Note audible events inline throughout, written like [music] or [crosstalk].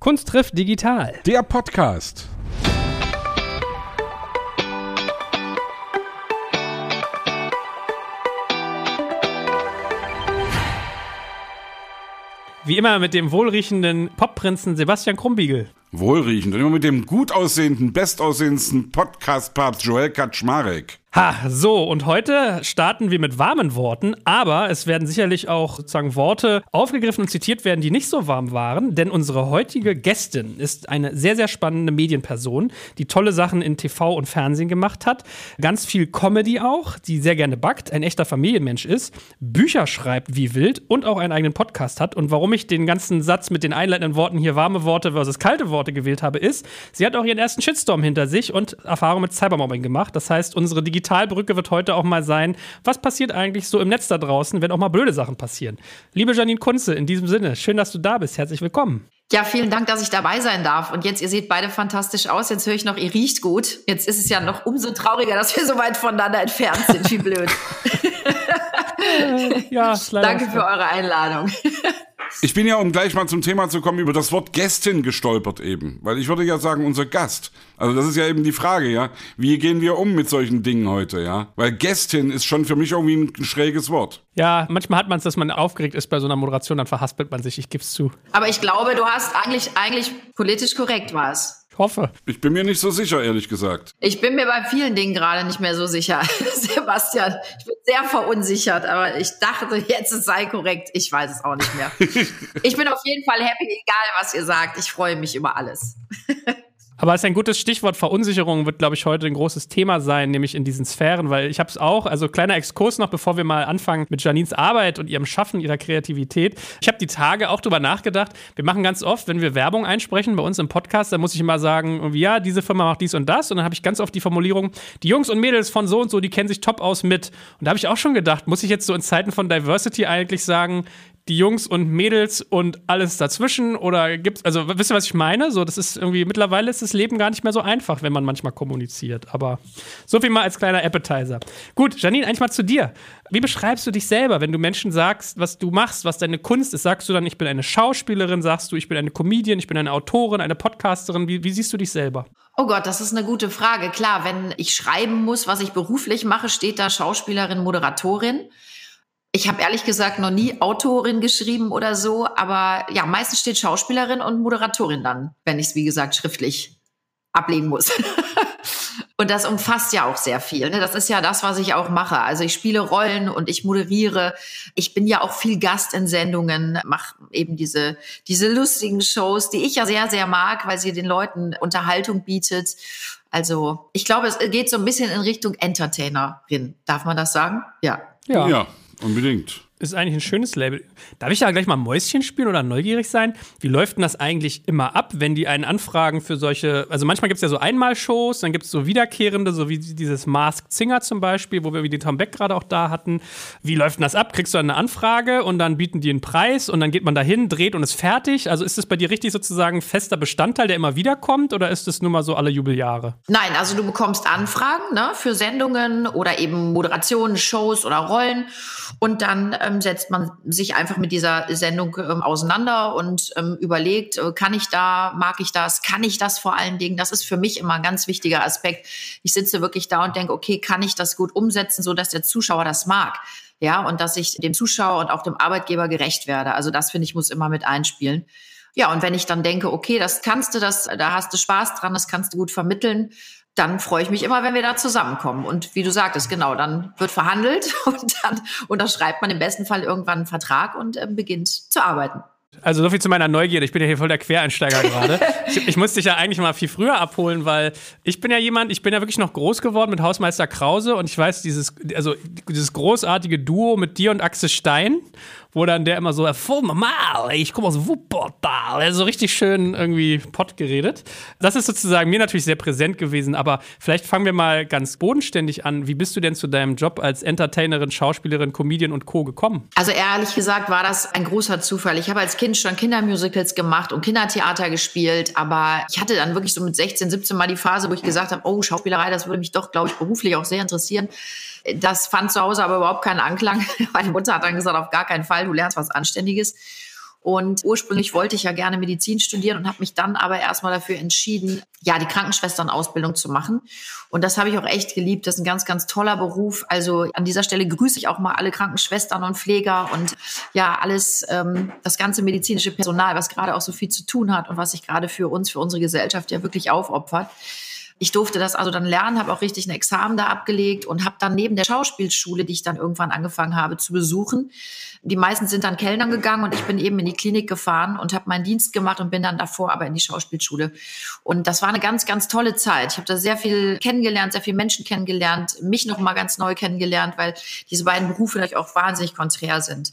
Kunst trifft digital. Der Podcast. Wie immer mit dem wohlriechenden Popprinzen Sebastian Krumbiegel. Wohlriechend und immer mit dem gut aussehenden, bestaussehendsten Podcast-Papst Joel Kaczmarek. Ha, so, und heute starten wir mit warmen Worten, aber es werden sicherlich auch sozusagen Worte aufgegriffen und zitiert werden, die nicht so warm waren, denn unsere heutige Gästin ist eine sehr, sehr spannende Medienperson, die tolle Sachen in TV und Fernsehen gemacht hat, ganz viel Comedy auch, die sehr gerne backt, ein echter Familienmensch ist, Bücher schreibt wie wild und auch einen eigenen Podcast hat. Und warum ich den ganzen Satz mit den einleitenden Worten hier warme Worte versus kalte Worte gewählt habe, ist, sie hat auch ihren ersten Shitstorm hinter sich und Erfahrung mit Cybermobbing gemacht. Das heißt, unsere digitale Digitalbrücke wird heute auch mal sein, was passiert eigentlich so im Netz da draußen, wenn auch mal blöde Sachen passieren. Liebe Janine Kunze, in diesem Sinne, schön, dass du da bist. Herzlich willkommen. Ja, vielen Dank, dass ich dabei sein darf. Und jetzt, ihr seht beide fantastisch aus. Jetzt höre ich noch, ihr riecht gut. Jetzt ist es ja noch umso trauriger, dass wir so weit voneinander entfernt sind. Wie blöd. [laughs] ja, [laughs] Danke für eure Einladung. Ich bin ja, um gleich mal zum Thema zu kommen, über das Wort Gästin gestolpert eben. Weil ich würde ja sagen, unser Gast. Also das ist ja eben die Frage, ja. Wie gehen wir um mit solchen Dingen heute, ja? Weil Gästin ist schon für mich irgendwie ein schräges Wort. Ja, manchmal hat man es, dass man aufgeregt ist bei so einer Moderation, dann verhaspelt man sich, ich gebe es zu. Aber ich glaube, du hast eigentlich, eigentlich politisch korrekt was hoffe. Ich bin mir nicht so sicher, ehrlich gesagt. Ich bin mir bei vielen Dingen gerade nicht mehr so sicher. [laughs] Sebastian, ich bin sehr verunsichert, aber ich dachte jetzt, es sei korrekt. Ich weiß es auch nicht mehr. [laughs] ich bin auf jeden Fall happy, egal was ihr sagt. Ich freue mich über alles. [laughs] Aber es ist ein gutes Stichwort. Verunsicherung wird, glaube ich, heute ein großes Thema sein, nämlich in diesen Sphären, weil ich habe es auch, also kleiner Exkurs noch, bevor wir mal anfangen mit Janines Arbeit und ihrem Schaffen, ihrer Kreativität. Ich habe die Tage auch drüber nachgedacht. Wir machen ganz oft, wenn wir Werbung einsprechen bei uns im Podcast, dann muss ich immer sagen, ja, diese Firma macht dies und das. Und dann habe ich ganz oft die Formulierung, die Jungs und Mädels von so und so, die kennen sich top aus mit. Und da habe ich auch schon gedacht, muss ich jetzt so in Zeiten von Diversity eigentlich sagen, die Jungs und Mädels und alles dazwischen? Oder gibt's, also wisst ihr, was ich meine? So, das ist irgendwie, mittlerweile ist das Leben gar nicht mehr so einfach, wenn man manchmal kommuniziert. Aber so viel mal als kleiner Appetizer. Gut, Janine, eigentlich mal zu dir. Wie beschreibst du dich selber, wenn du Menschen sagst, was du machst, was deine Kunst ist? Sagst du dann, ich bin eine Schauspielerin? Sagst du, ich bin eine Comedian, ich bin eine Autorin, eine Podcasterin? Wie, wie siehst du dich selber? Oh Gott, das ist eine gute Frage. Klar, wenn ich schreiben muss, was ich beruflich mache, steht da Schauspielerin, Moderatorin. Ich habe ehrlich gesagt noch nie Autorin geschrieben oder so, aber ja, meistens steht Schauspielerin und Moderatorin dann, wenn ich es, wie gesagt, schriftlich ablegen muss. [laughs] und das umfasst ja auch sehr viel. Ne? Das ist ja das, was ich auch mache. Also ich spiele Rollen und ich moderiere. Ich bin ja auch viel Gast in Sendungen, mache eben diese, diese lustigen Shows, die ich ja sehr, sehr mag, weil sie den Leuten Unterhaltung bietet. Also ich glaube, es geht so ein bisschen in Richtung Entertainerin. Darf man das sagen? Ja. Ja. ja. Unbedingt ist eigentlich ein schönes Label. Darf ich da gleich mal Mäuschen spielen oder neugierig sein? Wie läuft denn das eigentlich immer ab, wenn die einen anfragen für solche, also manchmal gibt es ja so Einmalshows, dann gibt es so wiederkehrende, so wie dieses Masked Singer zum Beispiel, wo wir wie den Tom Beck gerade auch da hatten. Wie läuft denn das ab? Kriegst du eine Anfrage und dann bieten die einen Preis und dann geht man dahin, dreht und ist fertig? Also ist das bei dir richtig sozusagen fester Bestandteil, der immer wiederkommt oder ist es nur mal so alle Jubeljahre? Nein, also du bekommst Anfragen ne, für Sendungen oder eben Moderationen, Shows oder Rollen und dann ähm, setzt man sich einfach mit dieser Sendung ähm, auseinander und ähm, überlegt, äh, kann ich da, mag ich das, kann ich das vor allen Dingen? Das ist für mich immer ein ganz wichtiger Aspekt. Ich sitze wirklich da und denke, okay, kann ich das gut umsetzen, so dass der Zuschauer das mag? Ja, und dass ich dem Zuschauer und auch dem Arbeitgeber gerecht werde. Also das finde ich muss immer mit einspielen. Ja, und wenn ich dann denke, okay, das kannst du, das, da hast du Spaß dran, das kannst du gut vermitteln, dann freue ich mich immer, wenn wir da zusammenkommen. Und wie du sagtest, genau, dann wird verhandelt [laughs] und dann unterschreibt man im besten Fall irgendwann einen Vertrag und äh, beginnt zu arbeiten. Also so viel zu meiner Neugierde. Ich bin ja hier voll der Quereinsteiger gerade. [laughs] ich, ich musste dich ja eigentlich mal viel früher abholen, weil ich bin ja jemand, ich bin ja wirklich noch groß geworden mit Hausmeister Krause und ich weiß, dieses, also dieses großartige Duo mit dir und Axel Stein wo dann der immer so, voll normal, ich komme aus Wuppertal, er so richtig schön irgendwie Pott geredet. Das ist sozusagen mir natürlich sehr präsent gewesen, aber vielleicht fangen wir mal ganz bodenständig an. Wie bist du denn zu deinem Job als Entertainerin, Schauspielerin, Comedian und Co. gekommen? Also ehrlich gesagt war das ein großer Zufall. Ich habe als Kind schon Kindermusicals gemacht und Kindertheater gespielt, aber ich hatte dann wirklich so mit 16, 17 mal die Phase, wo ich gesagt habe, oh, Schauspielerei, das würde mich doch, glaube ich, beruflich auch sehr interessieren. Das fand zu Hause aber überhaupt keinen Anklang. [laughs] Meine Mutter hat dann gesagt, auf gar keinen Fall, du lernst was Anständiges. Und ursprünglich wollte ich ja gerne Medizin studieren und habe mich dann aber erstmal dafür entschieden, ja, die Krankenschwesternausbildung zu machen. Und das habe ich auch echt geliebt. Das ist ein ganz, ganz toller Beruf. Also an dieser Stelle grüße ich auch mal alle Krankenschwestern und Pfleger und ja, alles, ähm, das ganze medizinische Personal, was gerade auch so viel zu tun hat und was sich gerade für uns, für unsere Gesellschaft ja wirklich aufopfert. Ich durfte das also dann lernen, habe auch richtig ein Examen da abgelegt und habe dann neben der Schauspielschule, die ich dann irgendwann angefangen habe zu besuchen, die meisten sind dann Kellnern gegangen und ich bin eben in die Klinik gefahren und habe meinen Dienst gemacht und bin dann davor aber in die Schauspielschule. Und das war eine ganz, ganz tolle Zeit. Ich habe da sehr viel kennengelernt, sehr viele Menschen kennengelernt, mich noch mal ganz neu kennengelernt, weil diese beiden Berufe natürlich auch wahnsinnig konträr sind.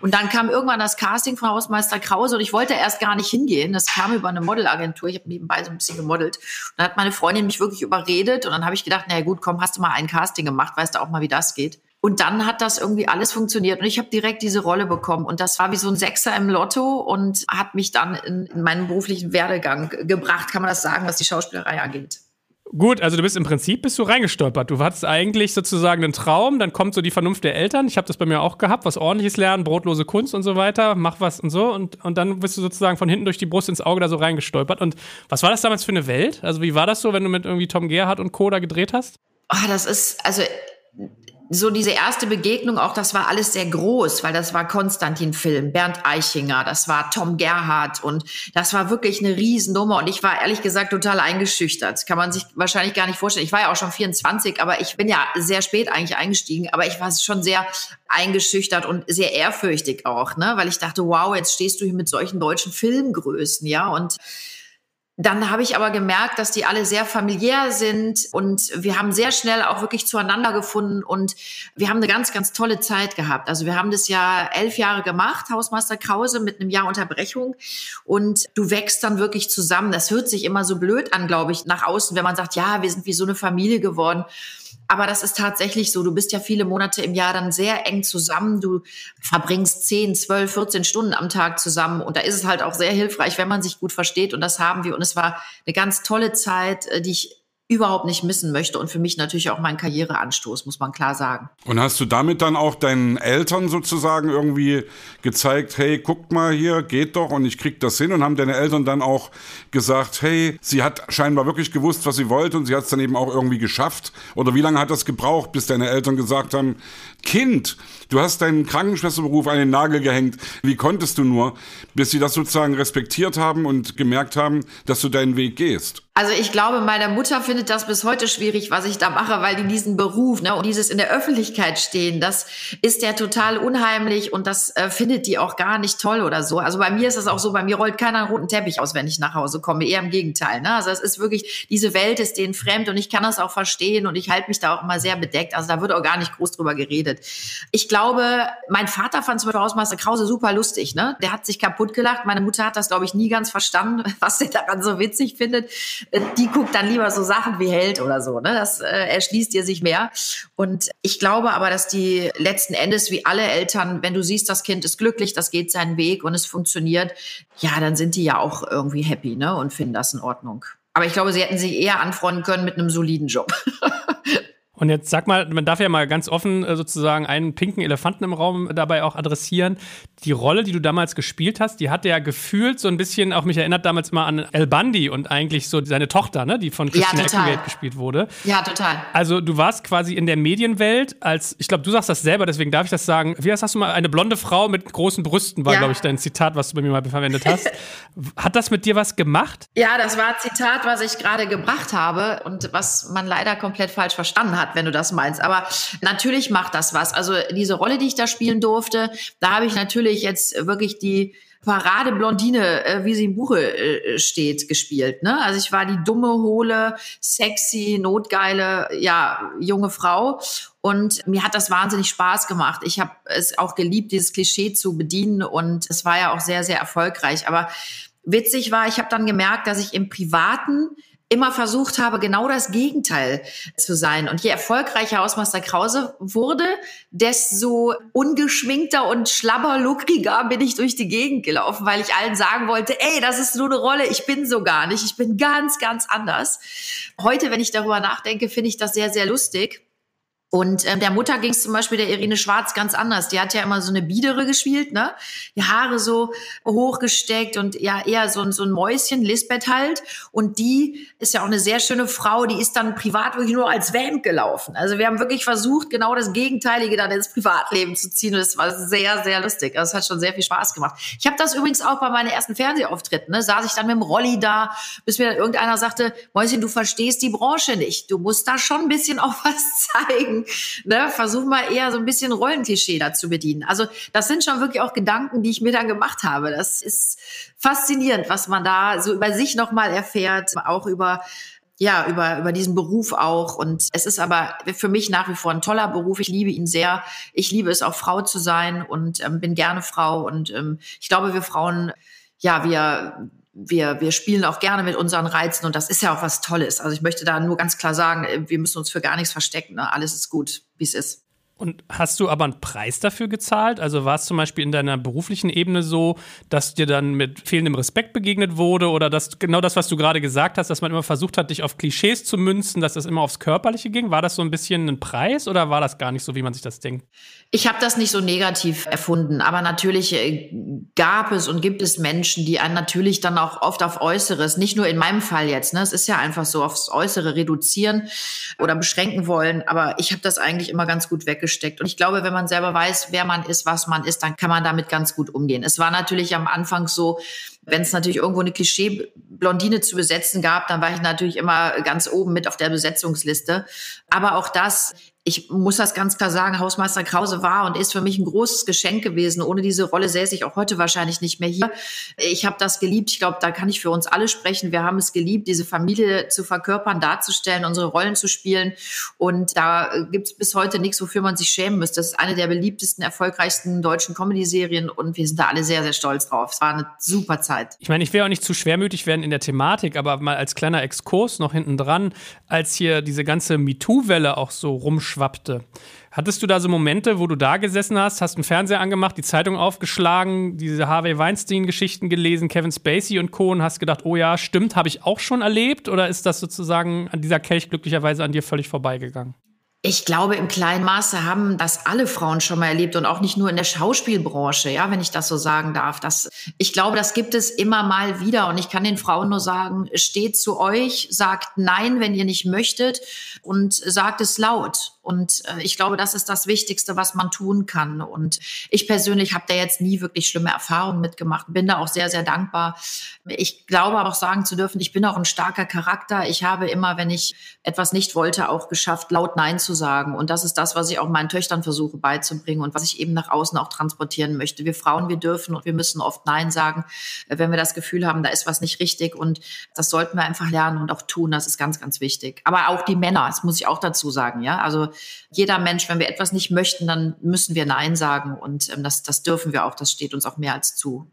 Und dann kam irgendwann das Casting von Hausmeister Krause und ich wollte erst gar nicht hingehen. Das kam über eine Modelagentur. Ich habe nebenbei so ein bisschen gemodelt. Und dann hat meine Freundin mich wirklich überredet und dann habe ich gedacht, na gut, komm, hast du mal ein Casting gemacht, weißt du auch mal, wie das geht. Und dann hat das irgendwie alles funktioniert und ich habe direkt diese Rolle bekommen und das war wie so ein Sechser im Lotto und hat mich dann in, in meinen beruflichen Werdegang gebracht, kann man das sagen, was die Schauspielerei angeht. Gut, also du bist im Prinzip bist du reingestolpert. Du hattest eigentlich sozusagen einen Traum, dann kommt so die Vernunft der Eltern. Ich habe das bei mir auch gehabt, was ordentliches lernen, brotlose Kunst und so weiter, mach was und so und, und dann bist du sozusagen von hinten durch die Brust ins Auge da so reingestolpert. Und was war das damals für eine Welt? Also wie war das so, wenn du mit irgendwie Tom Gerhardt und Co. da gedreht hast? Oh, das ist, also so diese erste Begegnung auch, das war alles sehr groß, weil das war Konstantin-Film, Bernd Eichinger, das war Tom Gerhardt und das war wirklich eine Riesennummer und ich war ehrlich gesagt total eingeschüchtert. Kann man sich wahrscheinlich gar nicht vorstellen. Ich war ja auch schon 24, aber ich bin ja sehr spät eigentlich eingestiegen, aber ich war schon sehr eingeschüchtert und sehr ehrfürchtig auch, ne, weil ich dachte, wow, jetzt stehst du hier mit solchen deutschen Filmgrößen, ja, und dann habe ich aber gemerkt, dass die alle sehr familiär sind und wir haben sehr schnell auch wirklich zueinander gefunden und wir haben eine ganz, ganz tolle Zeit gehabt. Also wir haben das ja elf Jahre gemacht, Hausmeister Krause, mit einem Jahr Unterbrechung und du wächst dann wirklich zusammen. Das hört sich immer so blöd an, glaube ich, nach außen, wenn man sagt, ja, wir sind wie so eine Familie geworden. Aber das ist tatsächlich so. Du bist ja viele Monate im Jahr dann sehr eng zusammen. Du verbringst 10, 12, 14 Stunden am Tag zusammen. Und da ist es halt auch sehr hilfreich, wenn man sich gut versteht. Und das haben wir. Und es war eine ganz tolle Zeit, äh, die ich überhaupt nicht missen möchte und für mich natürlich auch mein Karriereanstoß, muss man klar sagen. Und hast du damit dann auch deinen Eltern sozusagen irgendwie gezeigt, hey, guckt mal hier, geht doch und ich krieg das hin und haben deine Eltern dann auch gesagt, hey, sie hat scheinbar wirklich gewusst, was sie wollte und sie hat es dann eben auch irgendwie geschafft? Oder wie lange hat das gebraucht, bis deine Eltern gesagt haben, Kind, du hast deinen Krankenschwesterberuf an den Nagel gehängt, wie konntest du nur, bis sie das sozusagen respektiert haben und gemerkt haben, dass du deinen Weg gehst? Also ich glaube, meine Mutter findet das bis heute schwierig, was ich da mache, weil die diesen Beruf ne, und dieses in der Öffentlichkeit stehen, das ist ja total unheimlich und das äh, findet die auch gar nicht toll oder so. Also bei mir ist es auch so, bei mir rollt keiner einen roten Teppich aus, wenn ich nach Hause komme, eher im Gegenteil. Ne? Also es ist wirklich, diese Welt ist denen fremd und ich kann das auch verstehen und ich halte mich da auch immer sehr bedeckt. Also da wird auch gar nicht groß drüber geredet. Ich glaube, mein Vater fand zum Beispiel Hausmeister Krause super lustig. Ne? Der hat sich kaputt gelacht. Meine Mutter hat das, glaube ich, nie ganz verstanden, [laughs] was er daran so witzig findet äh, die guckt dann lieber so Sachen wie Held oder so. Ne? Das äh, erschließt ihr sich mehr. Und ich glaube aber, dass die letzten Endes, wie alle Eltern, wenn du siehst, das Kind ist glücklich, das geht seinen Weg und es funktioniert, ja, dann sind die ja auch irgendwie happy ne? und finden das in Ordnung. Aber ich glaube, sie hätten sich eher anfreunden können mit einem soliden Job. [laughs] Und jetzt sag mal, man darf ja mal ganz offen äh, sozusagen einen pinken Elefanten im Raum dabei auch adressieren. Die Rolle, die du damals gespielt hast, die hat ja gefühlt so ein bisschen, auch mich erinnert damals mal an El Bandi und eigentlich so seine Tochter, ne, die von Christina ja, Eckengate gespielt wurde. Ja, total. Also du warst quasi in der Medienwelt als, ich glaube, du sagst das selber, deswegen darf ich das sagen. Wie heißt hast du mal, eine blonde Frau mit großen Brüsten war, ja. glaube ich, dein Zitat, was du bei mir mal verwendet hast. [laughs] hat das mit dir was gemacht? Ja, das war ein Zitat, was ich gerade gebracht habe und was man leider komplett falsch verstanden hat hat, wenn du das meinst. Aber natürlich macht das was. Also diese Rolle, die ich da spielen durfte, da habe ich natürlich jetzt wirklich die Paradeblondine, äh, wie sie im Buche äh, steht, gespielt. Ne? Also ich war die dumme, hohle, sexy, notgeile, ja, junge Frau. Und mir hat das wahnsinnig Spaß gemacht. Ich habe es auch geliebt, dieses Klischee zu bedienen. Und es war ja auch sehr, sehr erfolgreich. Aber witzig war, ich habe dann gemerkt, dass ich im Privaten immer versucht habe, genau das Gegenteil zu sein. Und je erfolgreicher Hausmeister Krause wurde, desto ungeschminkter und schlabberluckriger bin ich durch die Gegend gelaufen, weil ich allen sagen wollte, ey, das ist nur eine Rolle, ich bin so gar nicht, ich bin ganz, ganz anders. Heute, wenn ich darüber nachdenke, finde ich das sehr, sehr lustig. Und ähm, der Mutter ging es zum Beispiel der Irene Schwarz ganz anders. Die hat ja immer so eine Biedere gespielt, ne? Die Haare so hochgesteckt und ja eher so, so ein Mäuschen, Lisbeth halt. Und die ist ja auch eine sehr schöne Frau. Die ist dann privat wirklich nur als Vamp gelaufen. Also wir haben wirklich versucht, genau das Gegenteilige dann ins Privatleben zu ziehen. Und das war sehr, sehr lustig. Also es hat schon sehr viel Spaß gemacht. Ich habe das übrigens auch bei meinen ersten Fernsehauftritten. Ne? Saß ich dann mit dem Rolli da, bis mir dann irgendeiner sagte, Mäuschen, du verstehst die Branche nicht. Du musst da schon ein bisschen auch was [laughs] zeigen ne, versuch mal eher so ein bisschen Rollenklischee dazu bedienen. Also das sind schon wirklich auch Gedanken, die ich mir dann gemacht habe. Das ist faszinierend, was man da so über sich nochmal erfährt, auch über ja, über, über diesen Beruf auch. Und es ist aber für mich nach wie vor ein toller Beruf. Ich liebe ihn sehr. Ich liebe es auch Frau zu sein und ähm, bin gerne Frau. Und ähm, ich glaube, wir Frauen, ja, wir wir, wir spielen auch gerne mit unseren Reizen und das ist ja auch was Tolles. Also ich möchte da nur ganz klar sagen, äh, wir müssen uns für gar nichts verstecken. Ne? Alles ist gut, wie es ist. Und hast du aber einen Preis dafür gezahlt? Also war es zum Beispiel in deiner beruflichen Ebene so, dass dir dann mit fehlendem Respekt begegnet wurde oder dass genau das, was du gerade gesagt hast, dass man immer versucht hat, dich auf Klischees zu münzen, dass das immer aufs Körperliche ging? War das so ein bisschen ein Preis oder war das gar nicht so, wie man sich das denkt? Ich habe das nicht so negativ erfunden, aber natürlich äh, gab es und gibt es Menschen, die einen natürlich dann auch oft auf Äußeres, nicht nur in meinem Fall jetzt, ne, es ist ja einfach so, aufs Äußere reduzieren oder beschränken wollen, aber ich habe das eigentlich immer ganz gut weggeschickt gesteckt. Und ich glaube, wenn man selber weiß, wer man ist, was man ist, dann kann man damit ganz gut umgehen. Es war natürlich am Anfang so, wenn es natürlich irgendwo eine Klischee-Blondine zu besetzen gab, dann war ich natürlich immer ganz oben mit auf der Besetzungsliste. Aber auch das ich muss das ganz klar sagen, Hausmeister Krause war und ist für mich ein großes Geschenk gewesen. Ohne diese Rolle säße ich auch heute wahrscheinlich nicht mehr hier. Ich habe das geliebt. Ich glaube, da kann ich für uns alle sprechen. Wir haben es geliebt, diese Familie zu verkörpern, darzustellen, unsere Rollen zu spielen. Und da gibt es bis heute nichts, wofür man sich schämen müsste. Das ist eine der beliebtesten, erfolgreichsten deutschen Comedy-Serien und wir sind da alle sehr, sehr stolz drauf. Es war eine super Zeit. Ich meine, ich will auch nicht zu schwermütig werden in der Thematik, aber mal als kleiner Exkurs noch hinten dran, als hier diese ganze MeToo-Welle auch so rumschwimmt schwappte. Hattest du da so Momente, wo du da gesessen hast, hast einen Fernseher angemacht, die Zeitung aufgeschlagen, diese Harvey Weinstein-Geschichten gelesen, Kevin Spacey und Co. und hast gedacht, oh ja, stimmt, habe ich auch schon erlebt? Oder ist das sozusagen an dieser Kelch glücklicherweise an dir völlig vorbeigegangen? Ich glaube, im kleinen Maße haben das alle Frauen schon mal erlebt und auch nicht nur in der Schauspielbranche, ja, wenn ich das so sagen darf. Das, ich glaube, das gibt es immer mal wieder und ich kann den Frauen nur sagen, steht zu euch, sagt nein, wenn ihr nicht möchtet und sagt es laut. Und äh, ich glaube, das ist das Wichtigste, was man tun kann. Und ich persönlich habe da jetzt nie wirklich schlimme Erfahrungen mitgemacht, bin da auch sehr, sehr dankbar. Ich glaube aber auch sagen zu dürfen, ich bin auch ein starker Charakter. Ich habe immer, wenn ich etwas nicht wollte, auch geschafft, laut Nein zu sagen. Und das ist das, was ich auch meinen Töchtern versuche beizubringen und was ich eben nach außen auch transportieren möchte. Wir Frauen, wir dürfen und wir müssen oft Nein sagen, äh, wenn wir das Gefühl haben, da ist was nicht richtig. Und das sollten wir einfach lernen und auch tun. Das ist ganz, ganz wichtig. Aber auch die Männer, das muss ich auch dazu sagen, ja. Also jeder Mensch, wenn wir etwas nicht möchten, dann müssen wir Nein sagen. Und ähm, das, das dürfen wir auch. Das steht uns auch mehr als zu.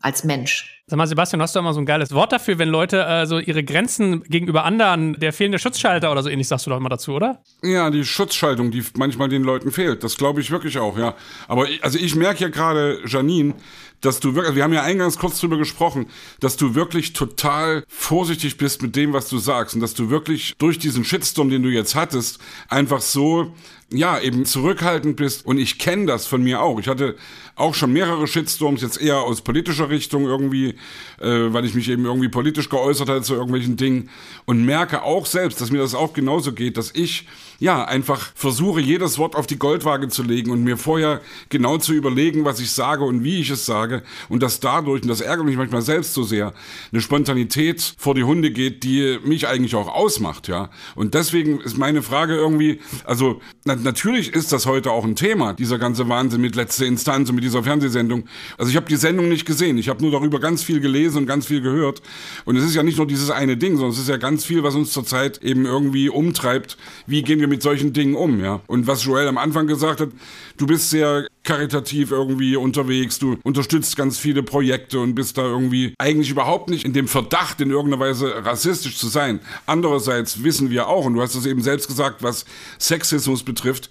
Als Mensch. Sag mal, Sebastian, hast du immer so ein geiles Wort dafür, wenn Leute äh, so ihre Grenzen gegenüber anderen, der fehlende Schutzschalter oder so ähnlich, sagst du doch immer dazu, oder? Ja, die Schutzschaltung, die manchmal den Leuten fehlt. Das glaube ich wirklich auch, ja. Aber ich, also ich merke ja gerade, Janine, dass du wirklich, wir haben ja eingangs kurz drüber gesprochen, dass du wirklich total vorsichtig bist mit dem, was du sagst und dass du wirklich durch diesen Shitstorm, den du jetzt hattest, einfach so ja, eben zurückhaltend bist. Und ich kenne das von mir auch. Ich hatte auch schon mehrere Shitstorms, jetzt eher aus politischer Richtung irgendwie, äh, weil ich mich eben irgendwie politisch geäußert hatte zu irgendwelchen Dingen. Und merke auch selbst, dass mir das auch genauso geht, dass ich ja, einfach versuche, jedes Wort auf die Goldwaage zu legen und mir vorher genau zu überlegen, was ich sage und wie ich es sage und dass dadurch, und das ärgert mich manchmal selbst so sehr, eine Spontanität vor die Hunde geht, die mich eigentlich auch ausmacht, ja. Und deswegen ist meine Frage irgendwie, also na, natürlich ist das heute auch ein Thema, dieser ganze Wahnsinn mit letzter Instanz und mit dieser Fernsehsendung. Also ich habe die Sendung nicht gesehen, ich habe nur darüber ganz viel gelesen und ganz viel gehört. Und es ist ja nicht nur dieses eine Ding, sondern es ist ja ganz viel, was uns zurzeit eben irgendwie umtreibt. Wie gehen wir wir mit solchen Dingen um, ja. Und was Joel am Anfang gesagt hat, du bist sehr karitativ irgendwie unterwegs, du unterstützt ganz viele Projekte und bist da irgendwie eigentlich überhaupt nicht in dem Verdacht, in irgendeiner Weise rassistisch zu sein. Andererseits wissen wir auch, und du hast es eben selbst gesagt, was Sexismus betrifft,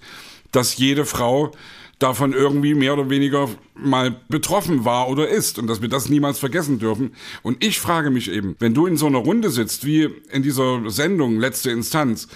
dass jede Frau davon irgendwie mehr oder weniger mal betroffen war oder ist und dass wir das niemals vergessen dürfen. Und ich frage mich eben, wenn du in so einer Runde sitzt, wie in dieser Sendung Letzte Instanz,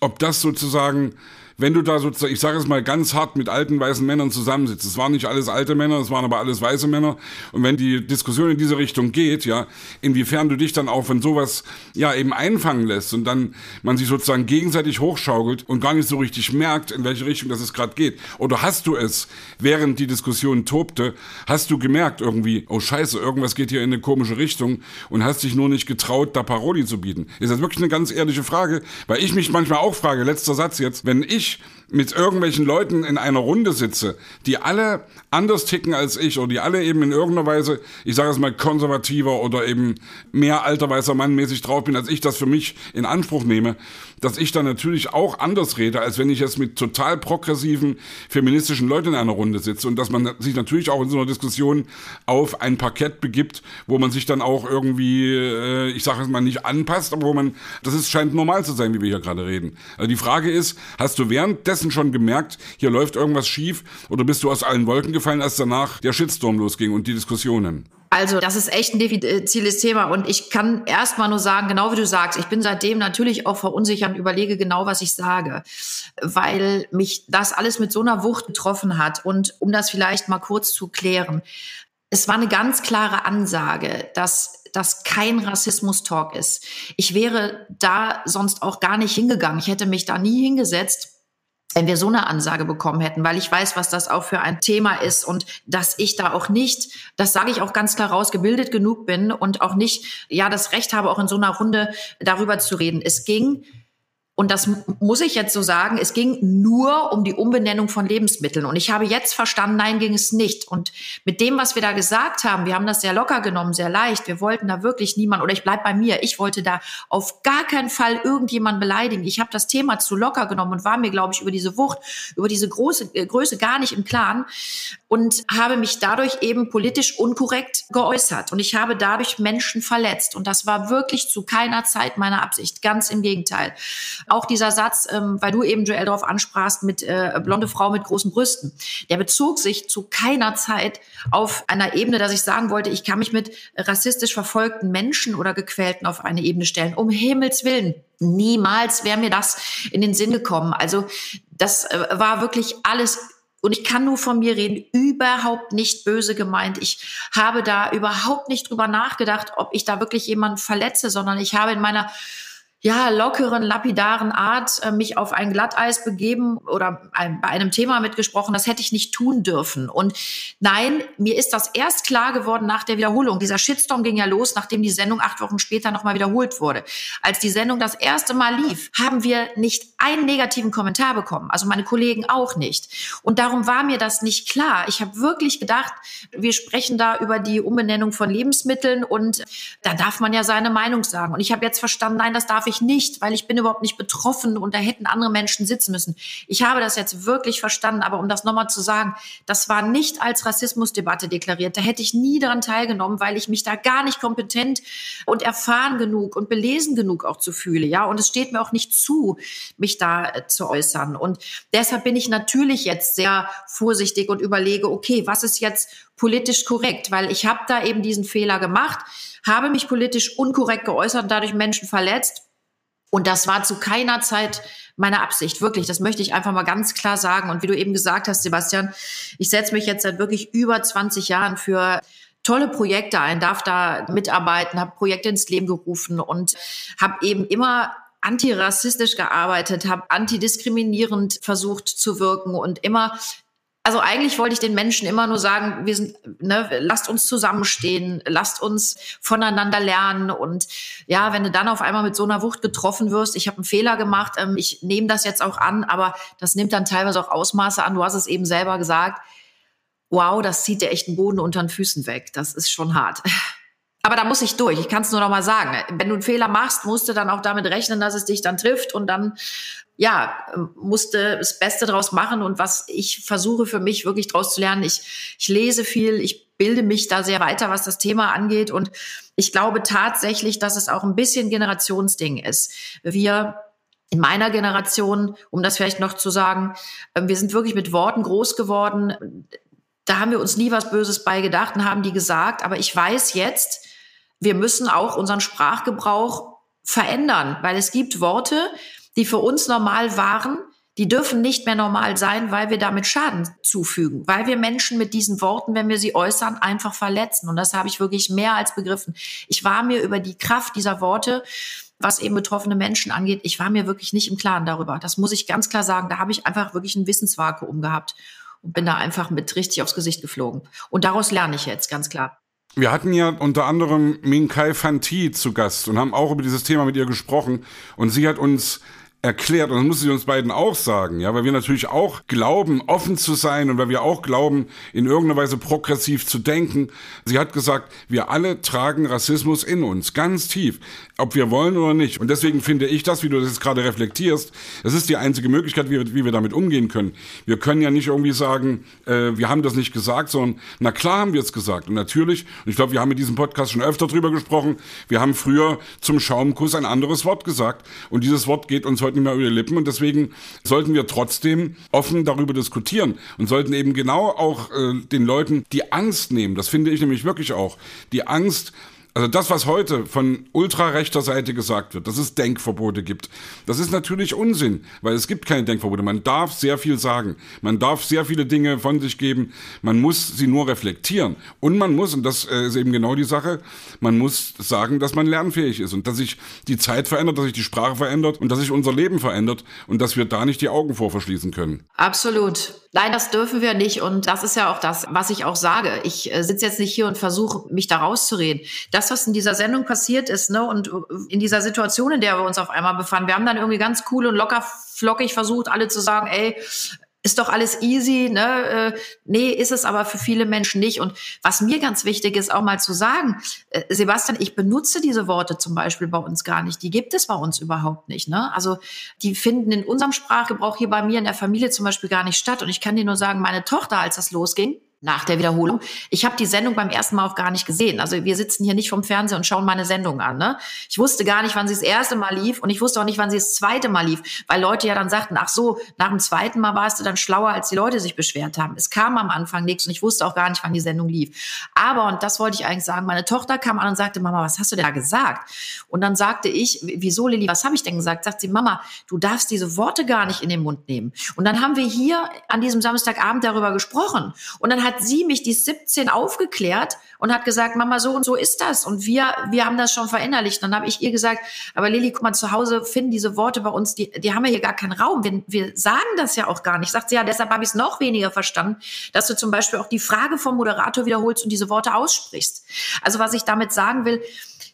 ob das sozusagen wenn du da sozusagen, ich sage es mal ganz hart, mit alten weißen Männern zusammensitzt, es waren nicht alles alte Männer, es waren aber alles weiße Männer, und wenn die Diskussion in diese Richtung geht, ja, inwiefern du dich dann auch von sowas, ja, eben einfangen lässt und dann man sich sozusagen gegenseitig hochschaukelt und gar nicht so richtig merkt, in welche Richtung das es gerade geht. Oder hast du es, während die Diskussion tobte, hast du gemerkt irgendwie, oh scheiße, irgendwas geht hier in eine komische Richtung und hast dich nur nicht getraut, da Paroli zu bieten? Ist das wirklich eine ganz ehrliche Frage? Weil ich mich manchmal auch frage, letzter Satz jetzt, wenn ich English. Mit irgendwelchen Leuten in einer Runde sitze, die alle anders ticken als ich oder die alle eben in irgendeiner Weise, ich sage es mal, konservativer oder eben mehr alter weißer Mann mäßig drauf bin, als ich das für mich in Anspruch nehme, dass ich dann natürlich auch anders rede, als wenn ich jetzt mit total progressiven feministischen Leuten in einer Runde sitze und dass man sich natürlich auch in so einer Diskussion auf ein Parkett begibt, wo man sich dann auch irgendwie, äh, ich sage es mal, nicht anpasst, aber wo man, das ist, scheint normal zu sein, wie wir hier gerade reden. Also die Frage ist, hast du währenddessen schon gemerkt, hier läuft irgendwas schief oder bist du aus allen Wolken gefallen, als danach der Shitstorm losging und die Diskussionen? Also das ist echt ein diffiziles Thema und ich kann erst mal nur sagen, genau wie du sagst, ich bin seitdem natürlich auch verunsichert und überlege genau, was ich sage, weil mich das alles mit so einer Wucht getroffen hat. Und um das vielleicht mal kurz zu klären, es war eine ganz klare Ansage, dass das kein Rassismus-Talk ist. Ich wäre da sonst auch gar nicht hingegangen. Ich hätte mich da nie hingesetzt wenn wir so eine Ansage bekommen hätten, weil ich weiß, was das auch für ein Thema ist und dass ich da auch nicht, das sage ich auch ganz klar raus, gebildet genug bin und auch nicht, ja, das Recht habe, auch in so einer Runde darüber zu reden. Es ging und das muss ich jetzt so sagen, es ging nur um die Umbenennung von Lebensmitteln. Und ich habe jetzt verstanden, nein, ging es nicht. Und mit dem, was wir da gesagt haben, wir haben das sehr locker genommen, sehr leicht. Wir wollten da wirklich niemand, oder ich bleib bei mir, ich wollte da auf gar keinen Fall irgendjemand beleidigen. Ich habe das Thema zu locker genommen und war mir, glaube ich, über diese Wucht, über diese große äh, Größe gar nicht im Klaren und habe mich dadurch eben politisch unkorrekt geäußert. Und ich habe dadurch Menschen verletzt. Und das war wirklich zu keiner Zeit meine Absicht. Ganz im Gegenteil. Auch dieser Satz, ähm, weil du eben Joel darauf ansprachst, mit äh, blonde Frau mit großen Brüsten, der bezog sich zu keiner Zeit auf einer Ebene, dass ich sagen wollte, ich kann mich mit rassistisch verfolgten Menschen oder Gequälten auf eine Ebene stellen. Um Himmels Willen. Niemals wäre mir das in den Sinn gekommen. Also das äh, war wirklich alles und ich kann nur von mir reden, überhaupt nicht böse gemeint. Ich habe da überhaupt nicht drüber nachgedacht, ob ich da wirklich jemanden verletze, sondern ich habe in meiner ja, lockeren, lapidaren Art äh, mich auf ein Glatteis begeben oder ein, bei einem Thema mitgesprochen, das hätte ich nicht tun dürfen. Und nein, mir ist das erst klar geworden nach der Wiederholung. Dieser Shitstorm ging ja los, nachdem die Sendung acht Wochen später nochmal wiederholt wurde. Als die Sendung das erste Mal lief, haben wir nicht einen negativen Kommentar bekommen. Also meine Kollegen auch nicht. Und darum war mir das nicht klar. Ich habe wirklich gedacht, wir sprechen da über die Umbenennung von Lebensmitteln und da darf man ja seine Meinung sagen. Und ich habe jetzt verstanden, nein, das darf ich ich nicht, weil ich bin überhaupt nicht betroffen und da hätten andere Menschen sitzen müssen. Ich habe das jetzt wirklich verstanden, aber um das nochmal zu sagen, das war nicht als Rassismusdebatte deklariert. Da hätte ich nie daran teilgenommen, weil ich mich da gar nicht kompetent und erfahren genug und belesen genug auch zu fühle. Ja, und es steht mir auch nicht zu, mich da äh, zu äußern. Und deshalb bin ich natürlich jetzt sehr vorsichtig und überlege, okay, was ist jetzt politisch korrekt? Weil ich habe da eben diesen Fehler gemacht, habe mich politisch unkorrekt geäußert und dadurch Menschen verletzt. Und das war zu keiner Zeit meine Absicht, wirklich. Das möchte ich einfach mal ganz klar sagen. Und wie du eben gesagt hast, Sebastian, ich setze mich jetzt seit wirklich über 20 Jahren für tolle Projekte ein, darf da mitarbeiten, habe Projekte ins Leben gerufen und habe eben immer antirassistisch gearbeitet, habe antidiskriminierend versucht zu wirken und immer also eigentlich wollte ich den Menschen immer nur sagen, wir sind, ne, lasst uns zusammenstehen, lasst uns voneinander lernen und ja, wenn du dann auf einmal mit so einer Wucht getroffen wirst, ich habe einen Fehler gemacht, ähm, ich nehme das jetzt auch an, aber das nimmt dann teilweise auch Ausmaße an. Du hast es eben selber gesagt. Wow, das zieht dir echt den Boden unter den Füßen weg. Das ist schon hart. [laughs] Aber da muss ich durch. Ich kann es nur noch mal sagen. Wenn du einen Fehler machst, musst du dann auch damit rechnen, dass es dich dann trifft und dann ja, musste das Beste draus machen und was ich versuche für mich wirklich draus zu lernen. Ich, ich lese viel, ich bilde mich da sehr weiter, was das Thema angeht und ich glaube tatsächlich, dass es auch ein bisschen Generationsding ist. Wir in meiner Generation, um das vielleicht noch zu sagen, ähm, wir sind wirklich mit Worten groß geworden. Da haben wir uns nie was Böses bei gedacht und haben die gesagt. Aber ich weiß jetzt, wir müssen auch unseren Sprachgebrauch verändern, weil es gibt Worte, die für uns normal waren, die dürfen nicht mehr normal sein, weil wir damit Schaden zufügen, weil wir Menschen mit diesen Worten, wenn wir sie äußern, einfach verletzen. Und das habe ich wirklich mehr als begriffen. Ich war mir über die Kraft dieser Worte was eben betroffene Menschen angeht, ich war mir wirklich nicht im Klaren darüber. Das muss ich ganz klar sagen. Da habe ich einfach wirklich ein Wissensvakuum gehabt und bin da einfach mit richtig aufs Gesicht geflogen. Und daraus lerne ich jetzt, ganz klar. Wir hatten ja unter anderem Minkai Fanti zu Gast und haben auch über dieses Thema mit ihr gesprochen. Und sie hat uns erklärt, und das muss sie uns beiden auch sagen, ja, weil wir natürlich auch glauben, offen zu sein und weil wir auch glauben, in irgendeiner Weise progressiv zu denken. Sie hat gesagt, wir alle tragen Rassismus in uns, ganz tief, ob wir wollen oder nicht. Und deswegen finde ich das, wie du das jetzt gerade reflektierst, das ist die einzige Möglichkeit, wie, wie wir damit umgehen können. Wir können ja nicht irgendwie sagen, äh, wir haben das nicht gesagt, sondern na klar haben wir es gesagt. Und natürlich, und ich glaube, wir haben in diesem Podcast schon öfter drüber gesprochen, wir haben früher zum Schaumkuss ein anderes Wort gesagt. Und dieses Wort geht uns heute heute nicht mehr über die Lippen und deswegen sollten wir trotzdem offen darüber diskutieren und sollten eben genau auch äh, den Leuten die Angst nehmen. Das finde ich nämlich wirklich auch. Die Angst, also das, was heute von ultrarechter Seite gesagt wird, dass es Denkverbote gibt, das ist natürlich Unsinn, weil es gibt keine Denkverbote. Man darf sehr viel sagen, man darf sehr viele Dinge von sich geben, man muss sie nur reflektieren und man muss, und das äh, ist eben genau die Sache, man muss sagen, dass man lernfähig ist und dass sich die Zeit verändert, dass sich die Sprache verändert und dass sich unser Leben verändert und dass wir da nicht die Augen vor verschließen können. Absolut. Nein, das dürfen wir nicht. Und das ist ja auch das, was ich auch sage. Ich äh, sitze jetzt nicht hier und versuche, mich da rauszureden. Das, was in dieser Sendung passiert ist, ne, und äh, in dieser Situation, in der wir uns auf einmal befanden, wir haben dann irgendwie ganz cool und locker flockig versucht, alle zu sagen, ey, ist doch alles easy, ne? Äh, nee, ist es aber für viele Menschen nicht. Und was mir ganz wichtig ist, auch mal zu sagen, äh, Sebastian, ich benutze diese Worte zum Beispiel bei uns gar nicht. Die gibt es bei uns überhaupt nicht. Ne? Also die finden in unserem Sprachgebrauch hier bei mir in der Familie zum Beispiel gar nicht statt. Und ich kann dir nur sagen, meine Tochter, als das losging, nach der Wiederholung. Ich habe die Sendung beim ersten Mal auch gar nicht gesehen. Also wir sitzen hier nicht vom Fernseher und schauen meine Sendung an. Ne? Ich wusste gar nicht, wann sie das erste Mal lief und ich wusste auch nicht, wann sie das zweite Mal lief, weil Leute ja dann sagten, ach so, nach dem zweiten Mal warst du dann schlauer, als die Leute sich beschwert haben. Es kam am Anfang nichts und ich wusste auch gar nicht, wann die Sendung lief. Aber, und das wollte ich eigentlich sagen, meine Tochter kam an und sagte, Mama, was hast du denn da gesagt? Und dann sagte ich, wieso Lilly, was habe ich denn gesagt? Sagt sie, Mama, du darfst diese Worte gar nicht in den Mund nehmen. Und dann haben wir hier an diesem Samstagabend darüber gesprochen. Und dann hat hat sie mich die 17 aufgeklärt und hat gesagt, Mama, so und so ist das. Und wir, wir haben das schon verinnerlicht. Dann habe ich ihr gesagt, aber Lilly, guck mal, zu Hause finden diese Worte bei uns, die, die haben ja hier gar keinen Raum. Wir, wir sagen das ja auch gar nicht. Sagt sie, ja, deshalb habe ich es noch weniger verstanden, dass du zum Beispiel auch die Frage vom Moderator wiederholst und diese Worte aussprichst. Also was ich damit sagen will,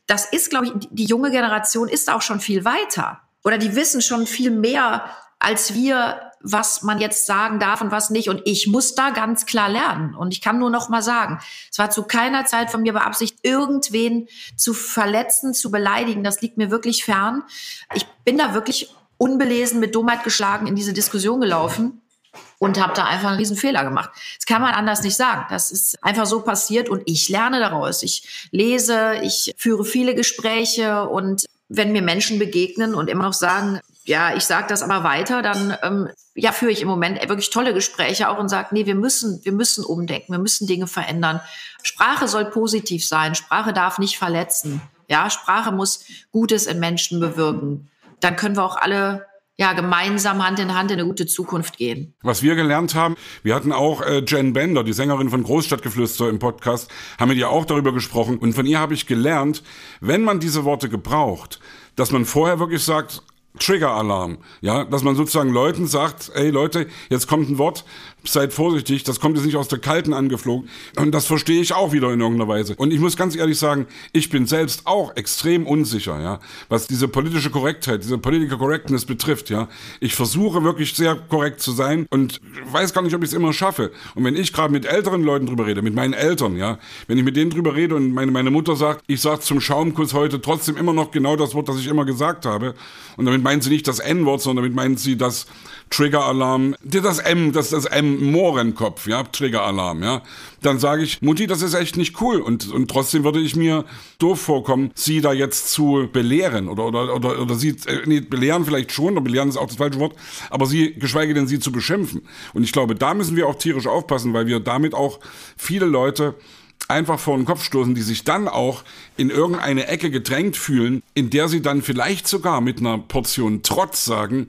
das ist, glaube ich, die junge Generation ist auch schon viel weiter. Oder die wissen schon viel mehr als wir was man jetzt sagen darf und was nicht. Und ich muss da ganz klar lernen. Und ich kann nur noch mal sagen, es war zu keiner Zeit von mir beabsichtigt, irgendwen zu verletzen, zu beleidigen. Das liegt mir wirklich fern. Ich bin da wirklich unbelesen mit Dummheit geschlagen in diese Diskussion gelaufen und habe da einfach einen riesen Fehler gemacht. Das kann man anders nicht sagen. Das ist einfach so passiert und ich lerne daraus. Ich lese, ich führe viele Gespräche und wenn mir Menschen begegnen und immer noch sagen, ja, ich sage das aber weiter, dann ähm, ja, führe ich im Moment wirklich tolle Gespräche auch und sage, nee, wir müssen, wir müssen umdenken, wir müssen Dinge verändern. Sprache soll positiv sein, Sprache darf nicht verletzen. Ja, Sprache muss Gutes in Menschen bewirken. Dann können wir auch alle ja, gemeinsam Hand in Hand in eine gute Zukunft gehen. Was wir gelernt haben, wir hatten auch äh, Jen Bender, die Sängerin von Großstadtgeflüster im Podcast, haben mit ihr auch darüber gesprochen und von ihr habe ich gelernt, wenn man diese Worte gebraucht, dass man vorher wirklich sagt, Trigger-Alarm. Ja, dass man sozusagen Leuten sagt, ey Leute, jetzt kommt ein Wort, seid vorsichtig, das kommt jetzt nicht aus der Kalten angeflogen. Und das verstehe ich auch wieder in irgendeiner Weise. Und ich muss ganz ehrlich sagen, ich bin selbst auch extrem unsicher, ja, was diese politische Korrektheit, diese Political Correctness betrifft, ja. Ich versuche wirklich sehr korrekt zu sein und weiß gar nicht, ob ich es immer schaffe. Und wenn ich gerade mit älteren Leuten drüber rede, mit meinen Eltern, ja, wenn ich mit denen drüber rede und meine, meine Mutter sagt, ich sage zum Schaumkuss heute trotzdem immer noch genau das Wort, das ich immer gesagt habe. Und damit meinen sie nicht das N-Wort, sondern damit meinen sie das Trigger-Alarm, das M, das das M, Mohrenkopf, ja, Trigger-Alarm, ja. Dann sage ich, Mutti, das ist echt nicht cool. Und, und trotzdem würde ich mir doof vorkommen, sie da jetzt zu belehren oder, oder, oder, oder sie, äh, nee, belehren vielleicht schon, oder belehren ist auch das falsche Wort, aber sie, geschweige denn sie zu beschimpfen. Und ich glaube, da müssen wir auch tierisch aufpassen, weil wir damit auch viele Leute einfach vor den Kopf stoßen, die sich dann auch in irgendeine Ecke gedrängt fühlen, in der sie dann vielleicht sogar mit einer Portion Trotz sagen,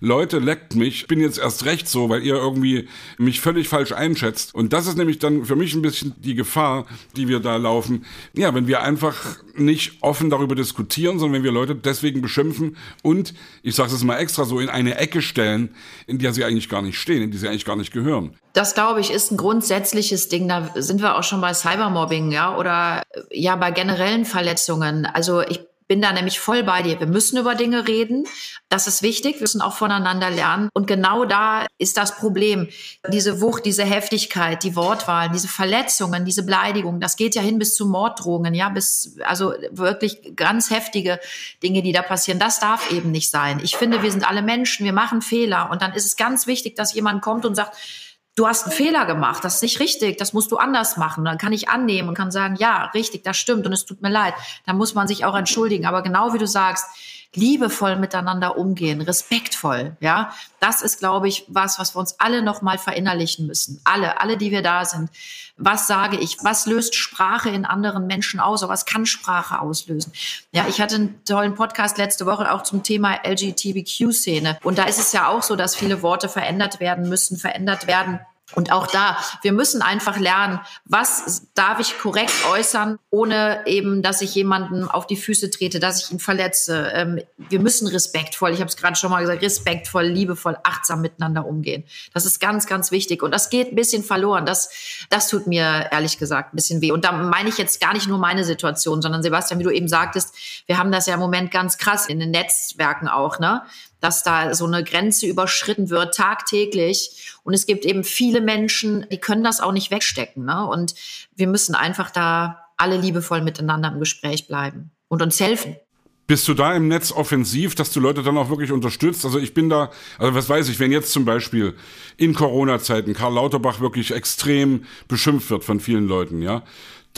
Leute, leckt mich, bin jetzt erst recht so, weil ihr irgendwie mich völlig falsch einschätzt. Und das ist nämlich dann für mich ein bisschen die Gefahr, die wir da laufen. Ja, wenn wir einfach nicht offen darüber diskutieren, sondern wenn wir Leute deswegen beschimpfen und, ich sage es mal extra so, in eine Ecke stellen, in der sie eigentlich gar nicht stehen, in die sie eigentlich gar nicht gehören. Das, glaube ich, ist ein grundsätzliches Ding. Da sind wir auch schon bei Cybermobbing, ja, oder ja, bei generellen Verletzungen. Also ich bin da nämlich voll bei dir. Wir müssen über Dinge reden. Das ist wichtig. Wir müssen auch voneinander lernen. Und genau da ist das Problem. Diese Wucht, diese Heftigkeit, die Wortwahl, diese Verletzungen, diese Beleidigungen, das geht ja hin bis zu Morddrohungen, ja, bis, also wirklich ganz heftige Dinge, die da passieren. Das darf eben nicht sein. Ich finde, wir sind alle Menschen. Wir machen Fehler. Und dann ist es ganz wichtig, dass jemand kommt und sagt, du hast einen Fehler gemacht, das ist nicht richtig, das musst du anders machen. Dann kann ich annehmen und kann sagen, ja, richtig, das stimmt und es tut mir leid. Dann muss man sich auch entschuldigen. Aber genau wie du sagst, liebevoll miteinander umgehen, respektvoll, ja, das ist, glaube ich, was, was wir uns alle nochmal verinnerlichen müssen. Alle, alle, die wir da sind. Was sage ich? Was löst Sprache in anderen Menschen aus? Oder was kann Sprache auslösen? Ja, ich hatte einen tollen Podcast letzte Woche auch zum Thema LGBTQ-Szene. Und da ist es ja auch so, dass viele Worte verändert werden müssen, verändert werden und auch da, wir müssen einfach lernen, was darf ich korrekt äußern, ohne eben, dass ich jemanden auf die Füße trete, dass ich ihn verletze. Ähm, wir müssen respektvoll, ich habe es gerade schon mal gesagt, respektvoll, liebevoll, achtsam miteinander umgehen. Das ist ganz, ganz wichtig. Und das geht ein bisschen verloren. Das, das tut mir ehrlich gesagt ein bisschen weh. Und da meine ich jetzt gar nicht nur meine Situation, sondern Sebastian, wie du eben sagtest, wir haben das ja im Moment ganz krass in den Netzwerken auch, ne? Dass da so eine Grenze überschritten wird tagtäglich. Und es gibt eben viele Menschen, die können das auch nicht wegstecken. Ne? Und wir müssen einfach da alle liebevoll miteinander im Gespräch bleiben und uns helfen. Bist du da im Netz offensiv, dass du Leute dann auch wirklich unterstützt? Also ich bin da, also was weiß ich, wenn jetzt zum Beispiel in Corona-Zeiten Karl Lauterbach wirklich extrem beschimpft wird von vielen Leuten, ja,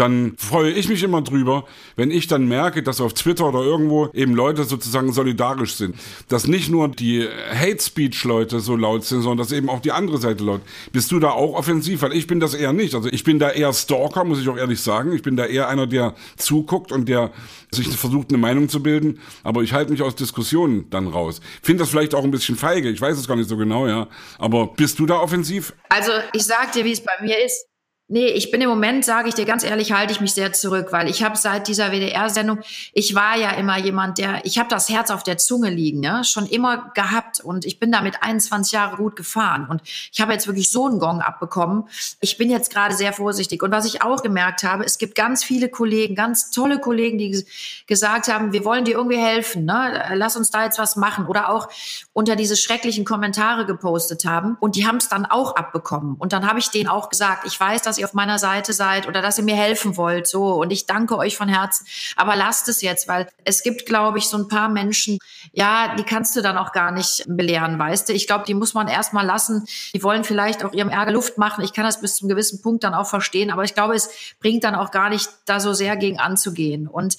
dann freue ich mich immer drüber, wenn ich dann merke, dass auf Twitter oder irgendwo eben Leute sozusagen solidarisch sind. Dass nicht nur die Hate Speech Leute so laut sind, sondern dass eben auch die andere Seite laut. Bist du da auch offensiv? Weil ich bin das eher nicht. Also ich bin da eher Stalker, muss ich auch ehrlich sagen. Ich bin da eher einer, der zuguckt und der sich versucht, eine Meinung zu bilden. Aber ich halte mich aus Diskussionen dann raus. Finde das vielleicht auch ein bisschen feige. Ich weiß es gar nicht so genau, ja. Aber bist du da offensiv? Also ich sag dir, wie es bei mir ist. Nee, ich bin im Moment, sage ich dir ganz ehrlich, halte ich mich sehr zurück, weil ich habe seit dieser WDR-Sendung, ich war ja immer jemand, der, ich habe das Herz auf der Zunge liegen, ja, schon immer gehabt und ich bin damit 21 Jahre gut gefahren und ich habe jetzt wirklich so einen Gong abbekommen. Ich bin jetzt gerade sehr vorsichtig und was ich auch gemerkt habe, es gibt ganz viele Kollegen, ganz tolle Kollegen, die gesagt haben, wir wollen dir irgendwie helfen, ne? lass uns da jetzt was machen oder auch unter diese schrecklichen Kommentare gepostet haben und die haben es dann auch abbekommen und dann habe ich denen auch gesagt, ich weiß, dass ihr auf meiner Seite seid oder dass ihr mir helfen wollt. So. Und ich danke euch von Herzen. Aber lasst es jetzt, weil es gibt, glaube ich, so ein paar Menschen, ja, die kannst du dann auch gar nicht belehren, weißt du. Ich glaube, die muss man erstmal lassen. Die wollen vielleicht auch ihrem Ärger Luft machen. Ich kann das bis zum gewissen Punkt dann auch verstehen. Aber ich glaube, es bringt dann auch gar nicht, da so sehr gegen anzugehen. Und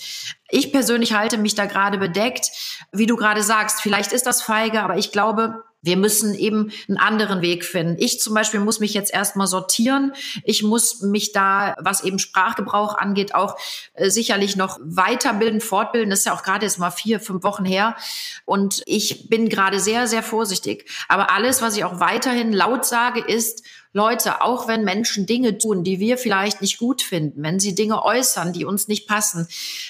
ich persönlich halte mich da gerade bedeckt. Wie du gerade sagst, vielleicht ist das feige, aber ich glaube, wir müssen eben einen anderen Weg finden. Ich zum Beispiel muss mich jetzt erstmal sortieren. Ich muss mich da, was eben Sprachgebrauch angeht, auch äh, sicherlich noch weiterbilden, fortbilden. Das ist ja auch gerade jetzt mal vier, fünf Wochen her. Und ich bin gerade sehr, sehr vorsichtig. Aber alles, was ich auch weiterhin laut sage, ist, Leute, auch wenn Menschen Dinge tun, die wir vielleicht nicht gut finden, wenn sie Dinge äußern, die uns nicht passen,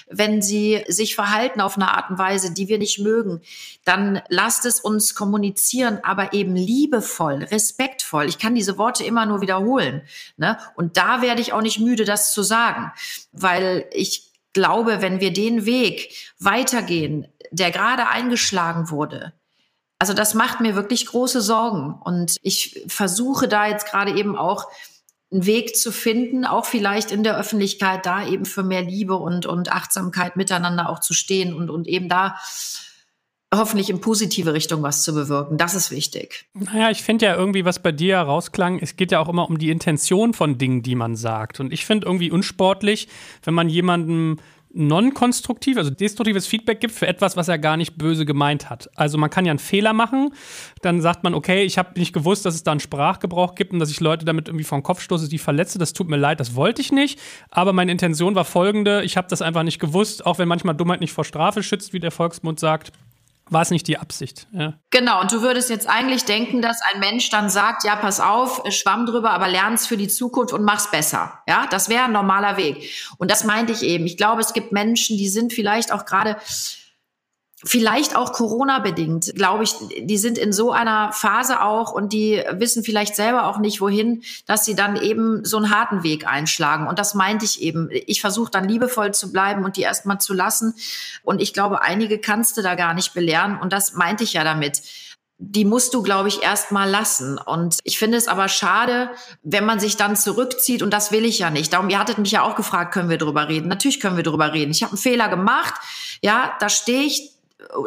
wenn sie sich verhalten auf eine Art und Weise, die wir nicht mögen, dann lasst es uns kommunizieren, aber eben liebevoll, respektvoll. Ich kann diese Worte immer nur wiederholen. Ne? Und da werde ich auch nicht müde, das zu sagen, weil ich glaube, wenn wir den Weg weitergehen, der gerade eingeschlagen wurde, also das macht mir wirklich große Sorgen. Und ich versuche da jetzt gerade eben auch einen Weg zu finden, auch vielleicht in der Öffentlichkeit da eben für mehr Liebe und, und Achtsamkeit miteinander auch zu stehen und, und eben da hoffentlich in positive Richtung was zu bewirken. Das ist wichtig. Naja, ich finde ja irgendwie, was bei dir rausklang, es geht ja auch immer um die Intention von Dingen, die man sagt. Und ich finde irgendwie unsportlich, wenn man jemandem non-konstruktiv, also destruktives Feedback gibt für etwas, was er gar nicht böse gemeint hat. Also man kann ja einen Fehler machen, dann sagt man, okay, ich habe nicht gewusst, dass es da einen Sprachgebrauch gibt und dass ich Leute damit irgendwie vom Kopf stoße, die verletze. Das tut mir leid, das wollte ich nicht. Aber meine Intention war folgende: Ich habe das einfach nicht gewusst, auch wenn manchmal Dummheit nicht vor Strafe schützt, wie der Volksmund sagt war es nicht die Absicht. Ja. Genau, und du würdest jetzt eigentlich denken, dass ein Mensch dann sagt, ja, pass auf, schwamm drüber, aber lern's für die Zukunft und mach's besser. Ja, das wäre ein normaler Weg. Und das meinte ich eben. Ich glaube, es gibt Menschen, die sind vielleicht auch gerade vielleicht auch Corona-bedingt, glaube ich, die sind in so einer Phase auch und die wissen vielleicht selber auch nicht, wohin, dass sie dann eben so einen harten Weg einschlagen. Und das meinte ich eben. Ich versuche dann liebevoll zu bleiben und die erstmal zu lassen. Und ich glaube, einige kannst du da gar nicht belehren. Und das meinte ich ja damit die musst du, glaube ich, erst mal lassen. Und ich finde es aber schade, wenn man sich dann zurückzieht. Und das will ich ja nicht. Darum, ihr hattet mich ja auch gefragt, können wir drüber reden? Natürlich können wir drüber reden. Ich habe einen Fehler gemacht. Ja, da stehe ich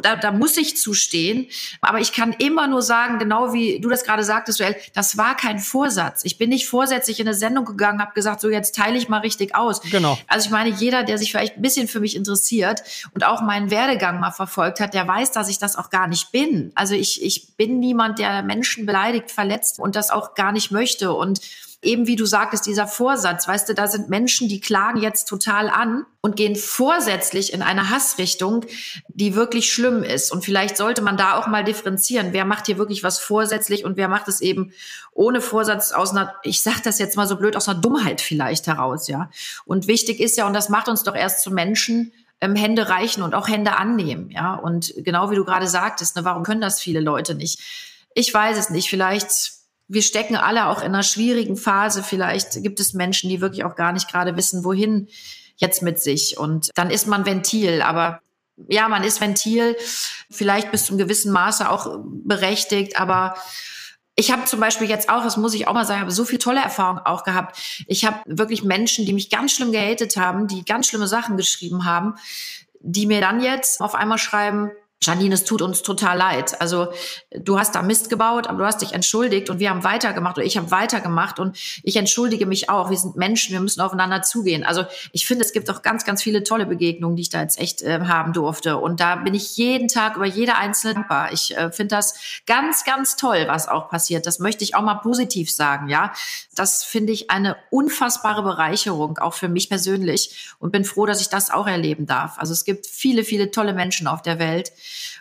da, da muss ich zustehen. Aber ich kann immer nur sagen, genau wie du das gerade sagtest, Joel, das war kein Vorsatz. Ich bin nicht vorsätzlich in eine Sendung gegangen, habe gesagt, so jetzt teile ich mal richtig aus. Genau. Also ich meine, jeder, der sich vielleicht ein bisschen für mich interessiert und auch meinen Werdegang mal verfolgt hat, der weiß, dass ich das auch gar nicht bin. Also ich, ich bin niemand, der Menschen beleidigt, verletzt und das auch gar nicht möchte. Und eben wie du sagtest, dieser Vorsatz, weißt du, da sind Menschen, die klagen jetzt total an und gehen vorsätzlich in eine Hassrichtung, die wirklich schlimm ist. Und vielleicht sollte man da auch mal differenzieren, wer macht hier wirklich was vorsätzlich und wer macht es eben ohne Vorsatz aus einer, ich sag das jetzt mal so blöd, aus einer Dummheit vielleicht heraus, ja. Und wichtig ist ja, und das macht uns doch erst zu Menschen, ähm, Hände reichen und auch Hände annehmen, ja. Und genau wie du gerade sagtest, ne, warum können das viele Leute nicht? Ich weiß es nicht. Vielleicht wir stecken alle auch in einer schwierigen Phase. Vielleicht gibt es Menschen, die wirklich auch gar nicht gerade wissen, wohin jetzt mit sich. Und dann ist man Ventil. Aber ja, man ist Ventil, vielleicht bis zum gewissen Maße auch berechtigt. Aber ich habe zum Beispiel jetzt auch, das muss ich auch mal sagen, habe so viel tolle Erfahrungen auch gehabt. Ich habe wirklich Menschen, die mich ganz schlimm gehatet haben, die ganz schlimme Sachen geschrieben haben, die mir dann jetzt auf einmal schreiben, Janine, es tut uns total leid. Also du hast da Mist gebaut, aber du hast dich entschuldigt und wir haben weitergemacht oder ich habe weitergemacht und ich entschuldige mich auch. Wir sind Menschen, wir müssen aufeinander zugehen. Also ich finde, es gibt auch ganz, ganz viele tolle Begegnungen, die ich da jetzt echt äh, haben durfte. Und da bin ich jeden Tag über jede einzelne dankbar. Ich äh, finde das ganz, ganz toll, was auch passiert. Das möchte ich auch mal positiv sagen, ja. Das finde ich eine unfassbare Bereicherung, auch für mich persönlich und bin froh, dass ich das auch erleben darf. Also es gibt viele, viele tolle Menschen auf der Welt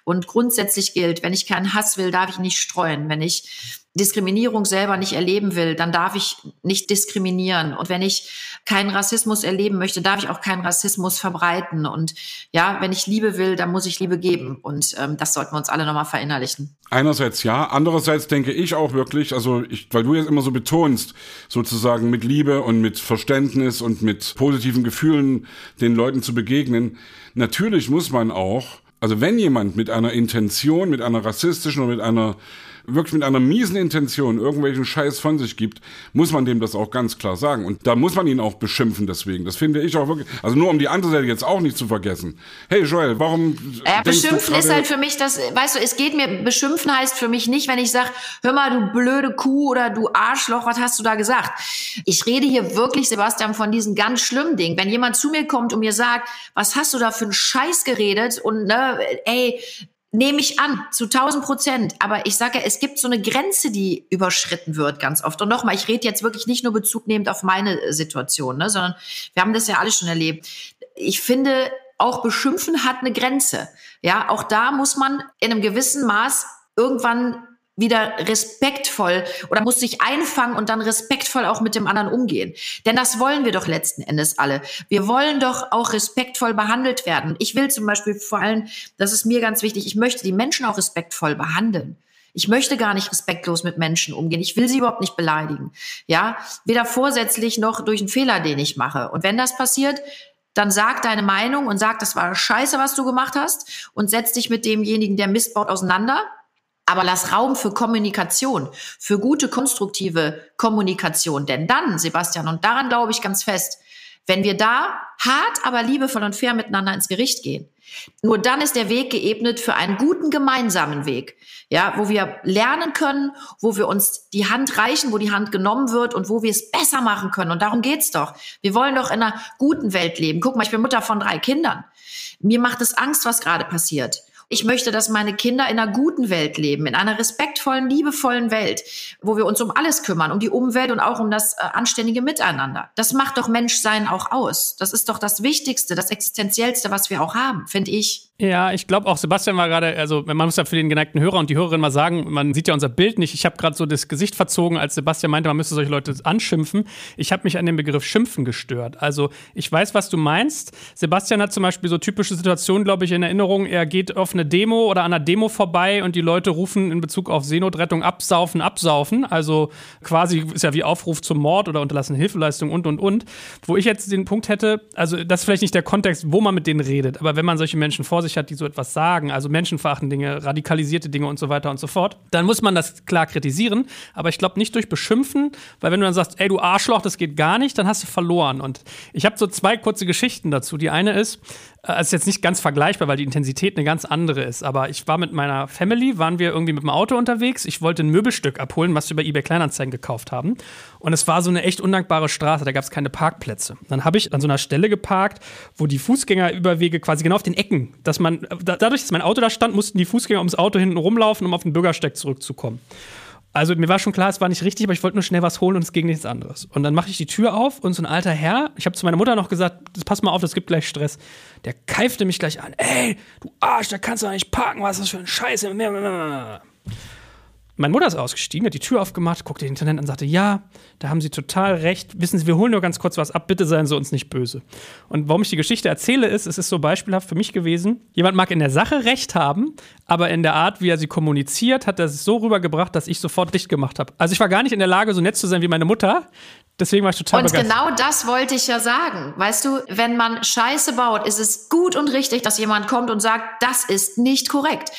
und grundsätzlich gilt, wenn ich keinen Hass will, darf ich nicht streuen. Wenn ich Diskriminierung selber nicht erleben will, dann darf ich nicht diskriminieren. Und wenn ich keinen Rassismus erleben möchte, darf ich auch keinen Rassismus verbreiten. Und ja, wenn ich Liebe will, dann muss ich Liebe geben. Und ähm, das sollten wir uns alle nochmal verinnerlichen. Einerseits ja, andererseits denke ich auch wirklich, also ich, weil du jetzt immer so betonst, sozusagen mit Liebe und mit Verständnis und mit positiven Gefühlen den Leuten zu begegnen. Natürlich muss man auch also wenn jemand mit einer Intention, mit einer rassistischen oder mit einer wirklich mit einer miesen Intention irgendwelchen Scheiß von sich gibt, muss man dem das auch ganz klar sagen. Und da muss man ihn auch beschimpfen deswegen. Das finde ich auch wirklich. Also nur um die andere Seite jetzt auch nicht zu vergessen. Hey Joel, warum. Ja, beschimpfen ist halt für mich das, weißt du, es geht mir, beschimpfen heißt für mich nicht, wenn ich sage, hör mal, du blöde Kuh oder du Arschloch, was hast du da gesagt? Ich rede hier wirklich, Sebastian, von diesen ganz schlimmen Dingen. Wenn jemand zu mir kommt und mir sagt, was hast du da für einen Scheiß geredet und ne, ey, Nehme ich an, zu 1000 Prozent. Aber ich sage ja, es gibt so eine Grenze, die überschritten wird ganz oft. Und nochmal, ich rede jetzt wirklich nicht nur Bezug nehmend auf meine Situation, ne, sondern wir haben das ja alle schon erlebt. Ich finde, auch beschimpfen hat eine Grenze. Ja, auch da muss man in einem gewissen Maß irgendwann wieder respektvoll oder muss sich einfangen und dann respektvoll auch mit dem anderen umgehen. Denn das wollen wir doch letzten Endes alle. Wir wollen doch auch respektvoll behandelt werden. Ich will zum Beispiel vor allem, das ist mir ganz wichtig, ich möchte die Menschen auch respektvoll behandeln. Ich möchte gar nicht respektlos mit Menschen umgehen. Ich will sie überhaupt nicht beleidigen. Ja, weder vorsätzlich noch durch einen Fehler, den ich mache. Und wenn das passiert, dann sag deine Meinung und sag, das war scheiße, was du gemacht hast und setz dich mit demjenigen, der Mist baut, auseinander aber lass Raum für Kommunikation, für gute, konstruktive Kommunikation. Denn dann, Sebastian, und daran glaube ich ganz fest, Wenn wir da hart, aber liebevoll und fair miteinander ins Gericht gehen, nur dann ist der Weg geebnet für einen guten gemeinsamen Weg, ja, wo wir lernen können, wo wir uns die Hand reichen, wo die Hand genommen wird und wo wir es besser machen können. Und darum geht's doch. Wir wollen doch in einer guten Welt leben. Guck mal, ich bin Mutter von drei Kindern. Mir macht es Angst, was gerade passiert. Ich möchte, dass meine Kinder in einer guten Welt leben, in einer respektvollen, liebevollen Welt, wo wir uns um alles kümmern, um die Umwelt und auch um das äh, anständige Miteinander. Das macht doch Menschsein auch aus. Das ist doch das Wichtigste, das Existenziellste, was wir auch haben, finde ich. Ja, ich glaube auch, Sebastian war gerade, also man muss ja für den geneigten Hörer und die Hörerin mal sagen, man sieht ja unser Bild nicht. Ich habe gerade so das Gesicht verzogen, als Sebastian meinte, man müsste solche Leute anschimpfen. Ich habe mich an den Begriff Schimpfen gestört. Also ich weiß, was du meinst. Sebastian hat zum Beispiel so typische Situationen, glaube ich, in Erinnerung. Er geht auf eine Demo oder an einer Demo vorbei und die Leute rufen in Bezug auf Seenotrettung absaufen, absaufen. Also quasi ist ja wie Aufruf zum Mord oder unterlassene Hilfeleistung und, und, und. Wo ich jetzt den Punkt hätte, also das ist vielleicht nicht der Kontext, wo man mit denen redet, aber wenn man solche Menschen vor sich hat, die so etwas sagen, also menschenverachtende Dinge, radikalisierte Dinge und so weiter und so fort, dann muss man das klar kritisieren. Aber ich glaube nicht durch Beschimpfen, weil wenn du dann sagst, ey du Arschloch, das geht gar nicht, dann hast du verloren. Und ich habe so zwei kurze Geschichten dazu. Die eine ist, äh, ist jetzt nicht ganz vergleichbar, weil die Intensität eine ganz andere ist. Aber ich war mit meiner Family, waren wir irgendwie mit dem Auto unterwegs. Ich wollte ein Möbelstück abholen, was wir bei eBay Kleinanzeigen gekauft haben. Und es war so eine echt undankbare Straße, da gab es keine Parkplätze. Dann habe ich an so einer Stelle geparkt, wo die Fußgängerüberwege quasi genau auf den Ecken, dass man, dadurch, dass mein Auto da stand, mussten die Fußgänger ums Auto hinten rumlaufen, um auf den Bürgersteig zurückzukommen. Also mir war schon klar, es war nicht richtig, aber ich wollte nur schnell was holen und es ging nichts anderes. Und dann mache ich die Tür auf und so ein alter Herr, ich habe zu meiner Mutter noch gesagt, pass mal auf, das gibt gleich Stress. Der keifte mich gleich an. Ey, du Arsch, da kannst du doch nicht parken, was ist das für ein Scheiß. Meine Mutter ist ausgestiegen, hat die Tür aufgemacht, guckte den Intendant an und sagte, ja, da haben Sie total recht. Wissen Sie, wir holen nur ganz kurz was ab, bitte seien Sie uns nicht böse. Und warum ich die Geschichte erzähle, ist, es ist so beispielhaft für mich gewesen. Jemand mag in der Sache recht haben, aber in der Art, wie er sie kommuniziert, hat er es so rübergebracht, dass ich sofort dicht gemacht habe. Also ich war gar nicht in der Lage, so nett zu sein wie meine Mutter. Deswegen war ich total Und begeistert. genau das wollte ich ja sagen. Weißt du, wenn man Scheiße baut, ist es gut und richtig, dass jemand kommt und sagt, das ist nicht korrekt.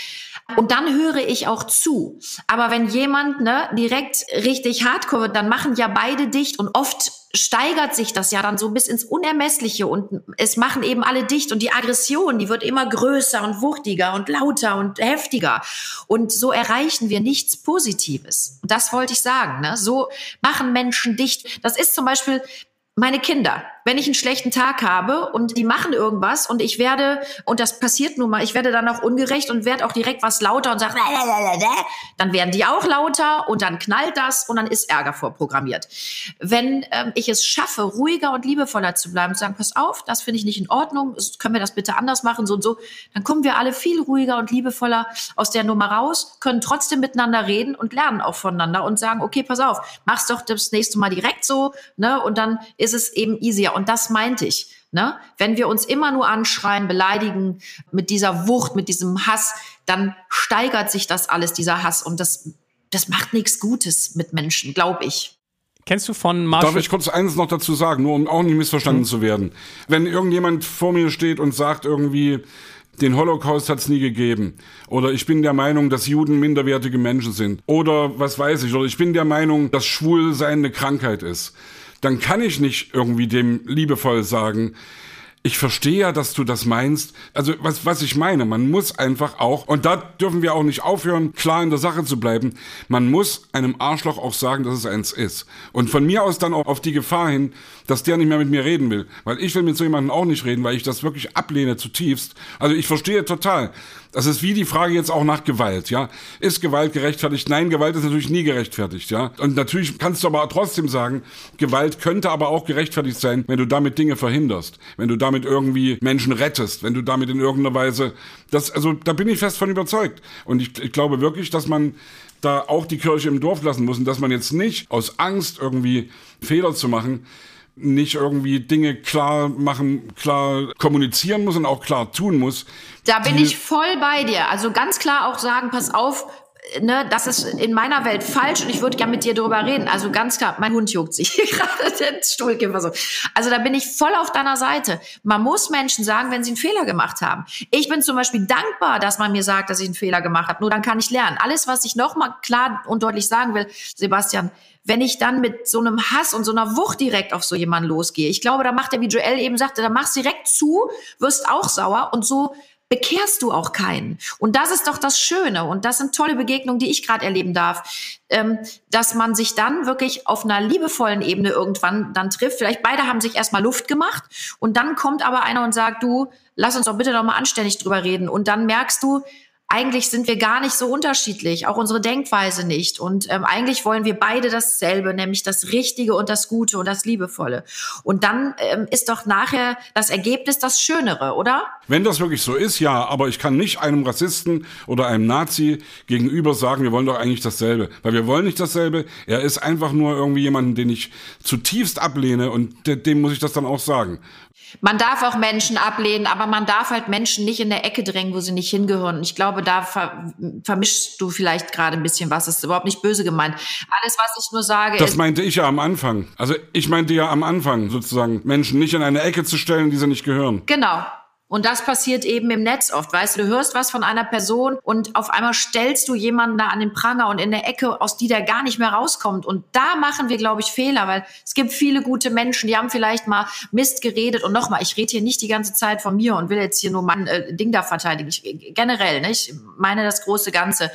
Und dann höre ich auch zu. Aber wenn jemand ne, direkt richtig hardcore wird, dann machen ja beide dicht und oft steigert sich das ja dann so bis ins Unermessliche und es machen eben alle dicht und die Aggression, die wird immer größer und wuchtiger und lauter und heftiger und so erreichen wir nichts Positives. Das wollte ich sagen. Ne? So machen Menschen dicht. Das ist zum Beispiel meine Kinder wenn ich einen schlechten Tag habe und die machen irgendwas und ich werde, und das passiert nun mal, ich werde dann auch ungerecht und werde auch direkt was lauter und sage, dann werden die auch lauter und dann knallt das und dann ist Ärger vorprogrammiert. Wenn ähm, ich es schaffe, ruhiger und liebevoller zu bleiben, zu sagen, pass auf, das finde ich nicht in Ordnung, können wir das bitte anders machen, so und so, dann kommen wir alle viel ruhiger und liebevoller aus der Nummer raus, können trotzdem miteinander reden und lernen auch voneinander und sagen, okay, pass auf, mach's doch das nächste Mal direkt so, ne, und dann ist es eben easier. Und das meinte ich. Ne? Wenn wir uns immer nur anschreien, beleidigen mit dieser Wucht, mit diesem Hass, dann steigert sich das alles, dieser Hass. Und das, das macht nichts Gutes mit Menschen, glaube ich. Kennst du von Marshall? Darf ich kurz eines noch dazu sagen, nur um auch nicht missverstanden hm. zu werden? Wenn irgendjemand vor mir steht und sagt irgendwie, den Holocaust hat es nie gegeben. Oder ich bin der Meinung, dass Juden minderwertige Menschen sind. Oder was weiß ich. Oder ich bin der Meinung, dass Schwulsein eine Krankheit ist dann kann ich nicht irgendwie dem liebevoll sagen, ich verstehe ja, dass du das meinst. Also was, was ich meine, man muss einfach auch, und da dürfen wir auch nicht aufhören, klar in der Sache zu bleiben, man muss einem Arschloch auch sagen, dass es eins ist. Und von mir aus dann auch auf die Gefahr hin, dass der nicht mehr mit mir reden will. Weil ich will mit so jemandem auch nicht reden, weil ich das wirklich ablehne zutiefst. Also ich verstehe total. Das ist wie die Frage jetzt auch nach Gewalt, ja. Ist Gewalt gerechtfertigt? Nein, Gewalt ist natürlich nie gerechtfertigt, ja. Und natürlich kannst du aber trotzdem sagen, Gewalt könnte aber auch gerechtfertigt sein, wenn du damit Dinge verhinderst, wenn du damit irgendwie Menschen rettest, wenn du damit in irgendeiner Weise, das, also da bin ich fest von überzeugt. Und ich, ich glaube wirklich, dass man da auch die Kirche im Dorf lassen muss und dass man jetzt nicht aus Angst irgendwie Fehler zu machen, nicht irgendwie Dinge klar machen, klar kommunizieren muss und auch klar tun muss. Da bin ich voll bei dir. Also ganz klar auch sagen, pass auf, ne, das ist in meiner Welt falsch und ich würde gerne mit dir darüber reden. Also ganz klar, mein Hund juckt sich [laughs] gerade den Stuhlkipper so. Also da bin ich voll auf deiner Seite. Man muss Menschen sagen, wenn sie einen Fehler gemacht haben. Ich bin zum Beispiel dankbar, dass man mir sagt, dass ich einen Fehler gemacht habe. Nur dann kann ich lernen. Alles, was ich nochmal klar und deutlich sagen will, Sebastian, wenn ich dann mit so einem Hass und so einer Wucht direkt auf so jemanden losgehe. Ich glaube, da macht er, wie Joel eben sagte, da machst direkt zu, wirst auch sauer und so bekehrst du auch keinen. Und das ist doch das Schöne. Und das sind tolle Begegnungen, die ich gerade erleben darf, ähm, dass man sich dann wirklich auf einer liebevollen Ebene irgendwann dann trifft. Vielleicht beide haben sich erstmal Luft gemacht und dann kommt aber einer und sagt, du, lass uns doch bitte noch mal anständig drüber reden. Und dann merkst du, eigentlich sind wir gar nicht so unterschiedlich, auch unsere Denkweise nicht. Und ähm, eigentlich wollen wir beide dasselbe, nämlich das Richtige und das Gute und das Liebevolle. Und dann ähm, ist doch nachher das Ergebnis das Schönere, oder? Wenn das wirklich so ist, ja, aber ich kann nicht einem Rassisten oder einem Nazi gegenüber sagen, wir wollen doch eigentlich dasselbe. Weil wir wollen nicht dasselbe. Er ist einfach nur irgendwie jemanden, den ich zutiefst ablehne und dem muss ich das dann auch sagen. Man darf auch Menschen ablehnen, aber man darf halt Menschen nicht in der Ecke drängen, wo sie nicht hingehören. Und ich glaube, da ver vermischst du vielleicht gerade ein bisschen was. Das ist überhaupt nicht böse gemeint. Alles, was ich nur sage. Das meinte ich ja am Anfang. Also ich meinte ja am Anfang sozusagen, Menschen nicht in eine Ecke zu stellen, die sie nicht gehören. Genau. Und das passiert eben im Netz oft. Weißt du, du hörst was von einer Person und auf einmal stellst du jemanden da an den Pranger und in der Ecke, aus die der gar nicht mehr rauskommt. Und da machen wir, glaube ich, Fehler, weil es gibt viele gute Menschen, die haben vielleicht mal Mist geredet. Und nochmal, ich rede hier nicht die ganze Zeit von mir und will jetzt hier nur mein äh, Ding da verteidigen. Ich, generell, ne? ich meine das große Ganze.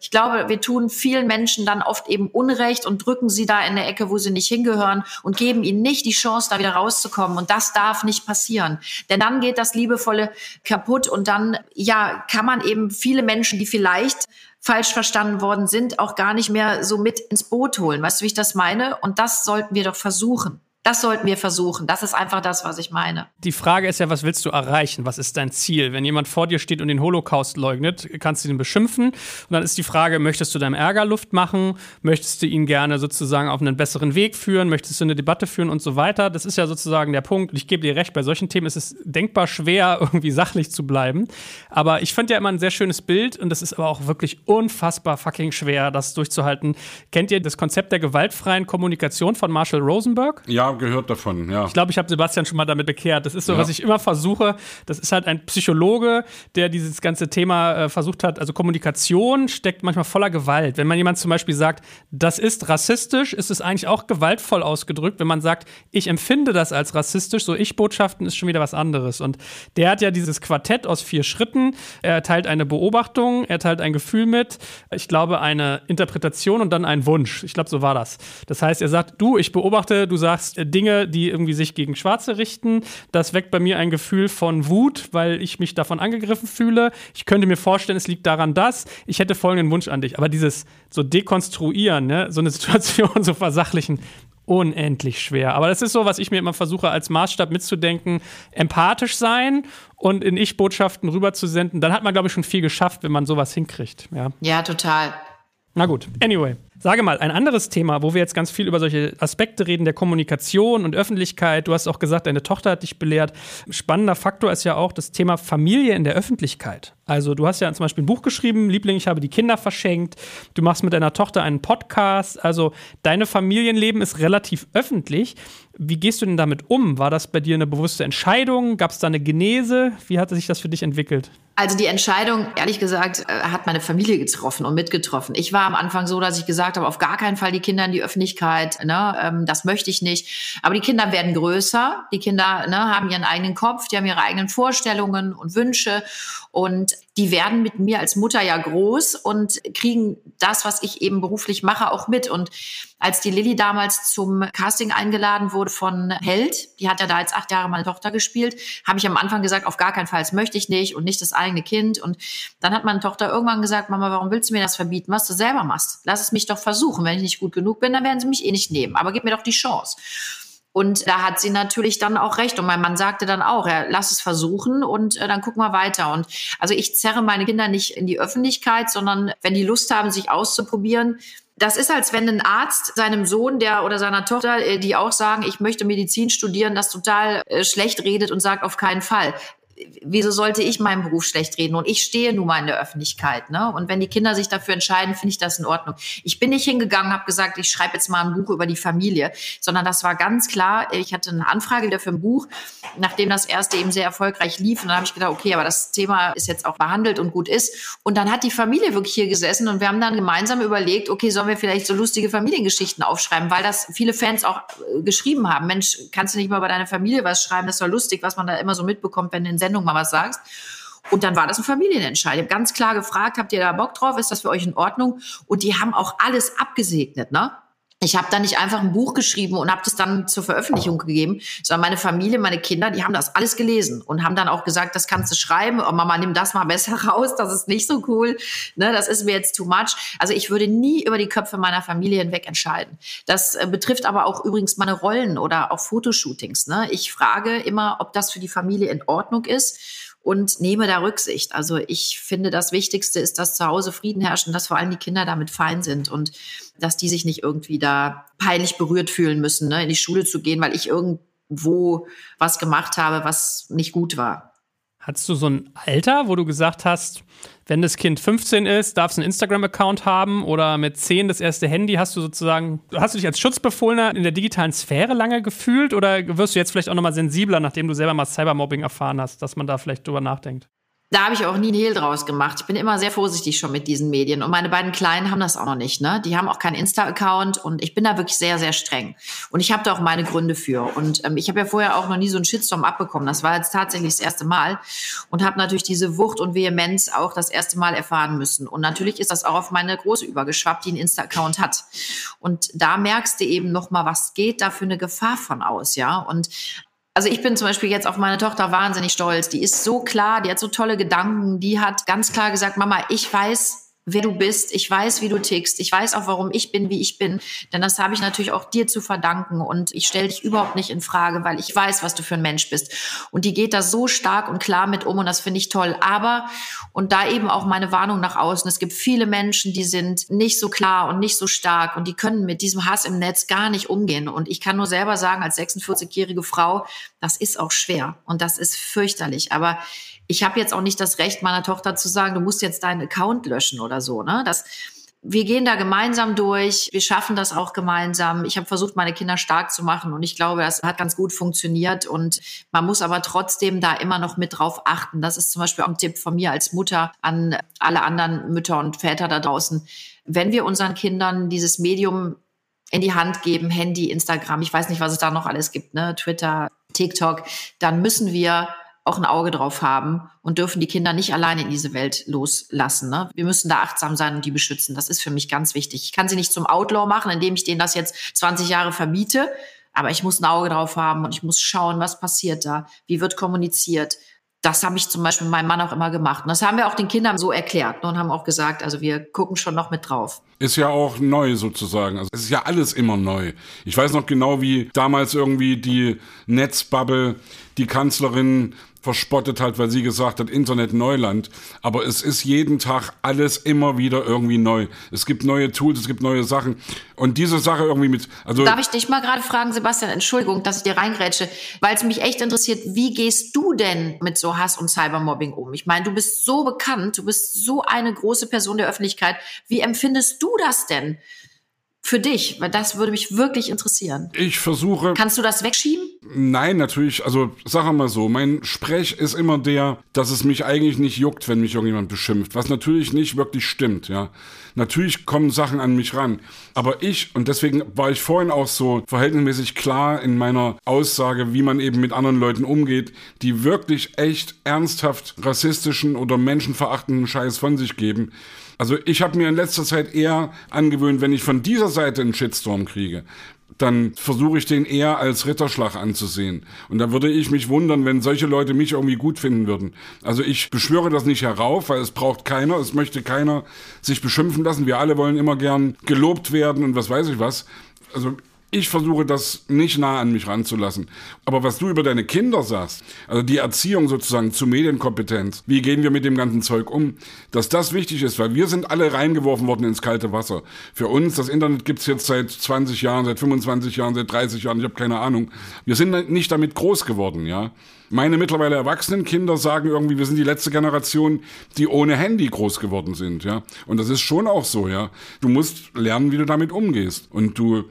Ich glaube, wir tun vielen Menschen dann oft eben Unrecht und drücken sie da in der Ecke, wo sie nicht hingehören und geben ihnen nicht die Chance, da wieder rauszukommen. Und das darf nicht passieren. Denn dann geht das Liebevolle kaputt und dann, ja, kann man eben viele Menschen, die vielleicht falsch verstanden worden sind, auch gar nicht mehr so mit ins Boot holen. Weißt du, wie ich das meine? Und das sollten wir doch versuchen. Das sollten wir versuchen. Das ist einfach das, was ich meine. Die Frage ist ja, was willst du erreichen? Was ist dein Ziel? Wenn jemand vor dir steht und den Holocaust leugnet, kannst du ihn beschimpfen. Und dann ist die Frage, möchtest du deinem Ärger Luft machen? Möchtest du ihn gerne sozusagen auf einen besseren Weg führen? Möchtest du eine Debatte führen und so weiter? Das ist ja sozusagen der Punkt. Und ich gebe dir recht, bei solchen Themen ist es denkbar schwer, [laughs] irgendwie sachlich zu bleiben. Aber ich fand ja immer ein sehr schönes Bild und das ist aber auch wirklich unfassbar fucking schwer, das durchzuhalten. Kennt ihr das Konzept der gewaltfreien Kommunikation von Marshall Rosenberg? Ja, gehört davon, ja. Ich glaube, ich habe Sebastian schon mal damit bekehrt. Das ist so, ja. was ich immer versuche. Das ist halt ein Psychologe, der dieses ganze Thema äh, versucht hat. Also Kommunikation steckt manchmal voller Gewalt. Wenn man jemand zum Beispiel sagt, das ist rassistisch, ist es eigentlich auch gewaltvoll ausgedrückt. Wenn man sagt, ich empfinde das als rassistisch, so Ich-Botschaften ist schon wieder was anderes. Und der hat ja dieses Quartett aus vier Schritten. Er teilt eine Beobachtung, er teilt ein Gefühl mit, ich glaube, eine Interpretation und dann einen Wunsch. Ich glaube, so war das. Das heißt, er sagt, du, ich beobachte, du sagst, Dinge, die irgendwie sich gegen Schwarze richten. Das weckt bei mir ein Gefühl von Wut, weil ich mich davon angegriffen fühle. Ich könnte mir vorstellen, es liegt daran, dass ich hätte folgenden Wunsch an dich. Aber dieses so dekonstruieren, ne, so eine [laughs] Situation so versachlichen, unendlich schwer. Aber das ist so, was ich mir immer versuche als Maßstab mitzudenken. Empathisch sein und in Ich-Botschaften rüberzusenden. Dann hat man, glaube ich, schon viel geschafft, wenn man sowas hinkriegt. Ja, ja total. Na gut, anyway. Sage mal, ein anderes Thema, wo wir jetzt ganz viel über solche Aspekte reden, der Kommunikation und Öffentlichkeit. Du hast auch gesagt, deine Tochter hat dich belehrt. Spannender Faktor ist ja auch das Thema Familie in der Öffentlichkeit. Also du hast ja zum Beispiel ein Buch geschrieben, Liebling, ich habe die Kinder verschenkt. Du machst mit deiner Tochter einen Podcast. Also deine Familienleben ist relativ öffentlich. Wie gehst du denn damit um? War das bei dir eine bewusste Entscheidung? Gab es da eine Genese? Wie hat sich das für dich entwickelt? Also die Entscheidung, ehrlich gesagt, äh, hat meine Familie getroffen und mitgetroffen. Ich war am Anfang so, dass ich gesagt gesagt habe, auf gar keinen Fall die Kinder in die Öffentlichkeit, ne, ähm, das möchte ich nicht. Aber die Kinder werden größer, die Kinder ne, haben ihren eigenen Kopf, die haben ihre eigenen Vorstellungen und Wünsche und die werden mit mir als Mutter ja groß und kriegen das, was ich eben beruflich mache, auch mit. Und als die Lilly damals zum Casting eingeladen wurde von Held, die hat ja da jetzt acht Jahre meine Tochter gespielt, habe ich am Anfang gesagt, auf gar keinen Fall, das möchte ich nicht und nicht das eigene Kind. Und dann hat meine Tochter irgendwann gesagt, Mama, warum willst du mir das verbieten, was du selber machst? Lass es mich doch versuchen. Wenn ich nicht gut genug bin, dann werden sie mich eh nicht nehmen. Aber gib mir doch die Chance. Und da hat sie natürlich dann auch recht. Und mein Mann sagte dann auch, ja, lass es versuchen und äh, dann gucken wir weiter. Und also ich zerre meine Kinder nicht in die Öffentlichkeit, sondern wenn die Lust haben, sich auszuprobieren, das ist, als wenn ein Arzt seinem Sohn der oder seiner Tochter, äh, die auch sagen, ich möchte Medizin studieren, das total äh, schlecht redet und sagt auf keinen Fall wieso sollte ich meinen Beruf schlecht reden? Und ich stehe nun mal in der Öffentlichkeit. Ne? Und wenn die Kinder sich dafür entscheiden, finde ich das in Ordnung. Ich bin nicht hingegangen, habe gesagt, ich schreibe jetzt mal ein Buch über die Familie, sondern das war ganz klar. Ich hatte eine Anfrage wieder für ein Buch, nachdem das erste eben sehr erfolgreich lief. Und dann habe ich gedacht, okay, aber das Thema ist jetzt auch behandelt und gut ist. Und dann hat die Familie wirklich hier gesessen und wir haben dann gemeinsam überlegt, okay, sollen wir vielleicht so lustige Familiengeschichten aufschreiben, weil das viele Fans auch äh, geschrieben haben. Mensch, kannst du nicht mal über deine Familie was schreiben? Das war lustig, was man da immer so mitbekommt, wenn in Sendung mal was sagst. Und dann war das ein Familienentscheid. Ich habe ganz klar gefragt, habt ihr da Bock drauf? Ist das für euch in Ordnung? Und die haben auch alles abgesegnet, ne? Ich habe da nicht einfach ein Buch geschrieben und habe das dann zur Veröffentlichung gegeben, sondern meine Familie, meine Kinder, die haben das alles gelesen und haben dann auch gesagt, das kannst du schreiben. Oh, Mama, nimm das mal besser [laughs] raus, das ist nicht so cool. Ne, das ist mir jetzt too much. Also ich würde nie über die Köpfe meiner Familie hinweg entscheiden. Das äh, betrifft aber auch übrigens meine Rollen oder auch Fotoshootings. Ne? Ich frage immer, ob das für die Familie in Ordnung ist und nehme da Rücksicht. Also ich finde, das Wichtigste ist, dass zu Hause Frieden herrscht und dass vor allem die Kinder damit fein sind und dass die sich nicht irgendwie da peinlich berührt fühlen müssen, ne, in die Schule zu gehen, weil ich irgendwo was gemacht habe, was nicht gut war. Hattest du so ein Alter, wo du gesagt hast, wenn das Kind 15 ist, darf es einen Instagram-Account haben oder mit 10 das erste Handy? Hast du sozusagen, hast du dich als Schutzbefohlener in der digitalen Sphäre lange gefühlt oder wirst du jetzt vielleicht auch nochmal sensibler, nachdem du selber mal Cybermobbing erfahren hast, dass man da vielleicht drüber nachdenkt? Da habe ich auch nie einen Hehl draus gemacht. Ich bin immer sehr vorsichtig schon mit diesen Medien. Und meine beiden Kleinen haben das auch noch nicht. Ne? Die haben auch keinen Insta-Account und ich bin da wirklich sehr, sehr streng. Und ich habe da auch meine Gründe für. Und ähm, ich habe ja vorher auch noch nie so einen Shitstorm abbekommen. Das war jetzt tatsächlich das erste Mal. Und habe natürlich diese Wucht und Vehemenz auch das erste Mal erfahren müssen. Und natürlich ist das auch auf meine Große übergeschwappt, die einen Insta-Account hat. Und da merkst du eben noch mal, was geht da für eine Gefahr von aus, ja. Und also ich bin zum Beispiel jetzt auf meine Tochter wahnsinnig stolz. Die ist so klar, die hat so tolle Gedanken. Die hat ganz klar gesagt, Mama, ich weiß, wer du bist. Ich weiß, wie du tickst. Ich weiß auch, warum ich bin, wie ich bin. Denn das habe ich natürlich auch dir zu verdanken. Und ich stelle dich überhaupt nicht in Frage, weil ich weiß, was du für ein Mensch bist. Und die geht da so stark und klar mit um und das finde ich toll. Aber, und da eben auch meine Warnung nach außen, es gibt viele Menschen, die sind nicht so klar und nicht so stark und die können mit diesem Hass im Netz gar nicht umgehen. Und ich kann nur selber sagen, als 46-jährige Frau, das ist auch schwer und das ist fürchterlich. Aber ich habe jetzt auch nicht das Recht, meiner Tochter zu sagen, du musst jetzt deinen Account löschen oder so. Ne? Das, wir gehen da gemeinsam durch, wir schaffen das auch gemeinsam. Ich habe versucht, meine Kinder stark zu machen und ich glaube, das hat ganz gut funktioniert und man muss aber trotzdem da immer noch mit drauf achten. Das ist zum Beispiel auch ein Tipp von mir als Mutter an alle anderen Mütter und Väter da draußen. Wenn wir unseren Kindern dieses Medium in die Hand geben, Handy, Instagram, ich weiß nicht, was es da noch alles gibt, ne, Twitter, TikTok, dann müssen wir auch ein Auge drauf haben und dürfen die Kinder nicht alleine in diese Welt loslassen. Ne? Wir müssen da achtsam sein und die beschützen. Das ist für mich ganz wichtig. Ich kann sie nicht zum Outlaw machen, indem ich denen das jetzt 20 Jahre verbiete, aber ich muss ein Auge drauf haben und ich muss schauen, was passiert da, wie wird kommuniziert. Das habe ich zum Beispiel mit meinem Mann auch immer gemacht. Und das haben wir auch den Kindern so erklärt ne? und haben auch gesagt, also wir gucken schon noch mit drauf. Ist ja auch neu sozusagen. Also es ist ja alles immer neu. Ich weiß noch genau, wie damals irgendwie die Netzbubble die Kanzlerin verspottet hat, weil sie gesagt hat, Internet Neuland. Aber es ist jeden Tag alles immer wieder irgendwie neu. Es gibt neue Tools, es gibt neue Sachen. Und diese Sache irgendwie mit, also. Darf ich dich mal gerade fragen, Sebastian, Entschuldigung, dass ich dir reingrätsche, weil es mich echt interessiert, wie gehst du denn mit so Hass und Cybermobbing um? Ich meine, du bist so bekannt, du bist so eine große Person der Öffentlichkeit. Wie empfindest du das denn? für dich? Weil das würde mich wirklich interessieren. Ich versuche. Kannst du das wegschieben? Nein, natürlich. Also, sag mal so, mein Sprech ist immer der, dass es mich eigentlich nicht juckt, wenn mich irgendjemand beschimpft. Was natürlich nicht wirklich stimmt, ja. Natürlich kommen Sachen an mich ran. Aber ich, und deswegen war ich vorhin auch so verhältnismäßig klar in meiner Aussage, wie man eben mit anderen Leuten umgeht, die wirklich echt ernsthaft rassistischen oder menschenverachtenden Scheiß von sich geben also ich habe mir in letzter Zeit eher angewöhnt, wenn ich von dieser Seite einen Shitstorm kriege, dann versuche ich den eher als Ritterschlag anzusehen. Und da würde ich mich wundern, wenn solche Leute mich irgendwie gut finden würden. Also ich beschwöre das nicht herauf, weil es braucht keiner, es möchte keiner sich beschimpfen lassen. Wir alle wollen immer gern gelobt werden und was weiß ich was. Also Ich versuche das nicht nah an mich ranzulassen. Aber was du über deine Kinder sagst, also die Erziehung sozusagen zu Medienkompetenz, wie gehen wir mit dem ganzen Zeug um, dass das wichtig ist, weil wir sind alle reingeworfen worden ins kalte Wasser. Für uns, das Internet gibt's jetzt seit 20 Jahren, seit 25 Jahren, seit 30 Jahren, ich habe keine Ahnung. Wir sind nicht damit groß geworden, ja. Meine mittlerweile erwachsenen Kinder sagen irgendwie, wir sind die letzte Generation, die ohne Handy groß geworden sind, ja. Und das ist schon auch so, ja. Du musst lernen, wie du damit umgehst. Und du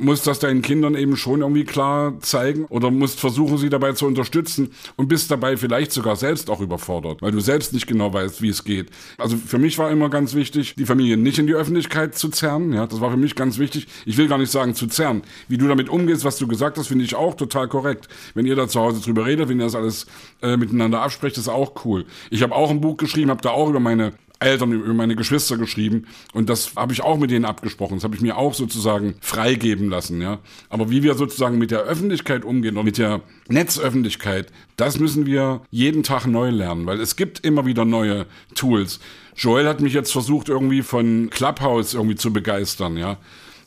musst das deinen Kindern eben schon irgendwie klar zeigen oder musst versuchen, sie dabei zu unterstützen und bist dabei vielleicht sogar selbst auch überfordert, weil du selbst nicht genau weißt, wie es geht. Also für mich war immer ganz wichtig, die Familie nicht in die Öffentlichkeit zu zerren. Ja, das war für mich ganz wichtig. Ich will gar nicht sagen zu zerren. Wie du damit umgehst, was du gesagt hast, finde ich auch total korrekt. Wenn ihr da zu Hause drüber redet, wenn ihr das alles äh, miteinander absprecht, ist auch cool. Ich habe auch ein Buch geschrieben, habe da auch über meine Eltern, über meine Geschwister geschrieben und das habe ich auch mit denen abgesprochen. Das habe ich mir auch sozusagen freigeben lassen, ja. Aber wie wir sozusagen mit der Öffentlichkeit umgehen oder mit der Netzöffentlichkeit, das müssen wir jeden Tag neu lernen, weil es gibt immer wieder neue Tools. Joel hat mich jetzt versucht irgendwie von Clubhouse irgendwie zu begeistern, ja.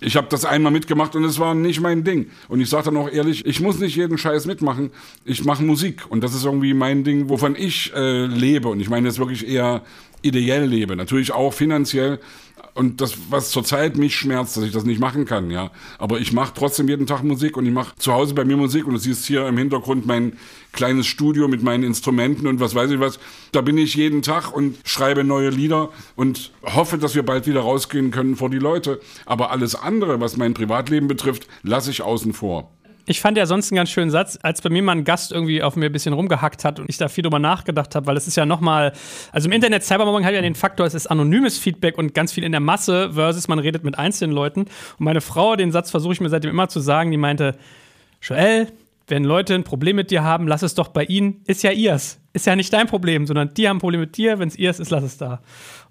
Ich habe das einmal mitgemacht und es war nicht mein Ding. Und ich sage dann auch ehrlich, ich muss nicht jeden Scheiß mitmachen. Ich mache Musik und das ist irgendwie mein Ding, wovon ich äh, lebe. Und ich meine jetzt wirklich eher ideell lebe, natürlich auch finanziell. Und das, was zurzeit mich schmerzt, dass ich das nicht machen kann, ja. Aber ich mache trotzdem jeden Tag Musik und ich mache zu Hause bei mir Musik und du siehst hier im Hintergrund mein kleines Studio mit meinen Instrumenten und was weiß ich was. Da bin ich jeden Tag und schreibe neue Lieder und hoffe, dass wir bald wieder rausgehen können vor die Leute. Aber alles andere, was mein Privatleben betrifft, lasse ich außen vor. Ich fand ja sonst einen ganz schönen Satz, als bei mir mal ein Gast irgendwie auf mir ein bisschen rumgehackt hat und ich da viel drüber nachgedacht habe, weil es ist ja nochmal, also im Internet Cybermobbing hat ja den Faktor, es ist anonymes Feedback und ganz viel in der Masse versus man redet mit einzelnen Leuten. Und meine Frau, den Satz versuche ich mir seitdem immer zu sagen, die meinte, Joel, wenn Leute ein Problem mit dir haben, lass es doch bei ihnen, ist ja ihrs. Ist ja nicht dein Problem, sondern die haben ein Problem mit dir, wenn es ihrs ist, lass es da.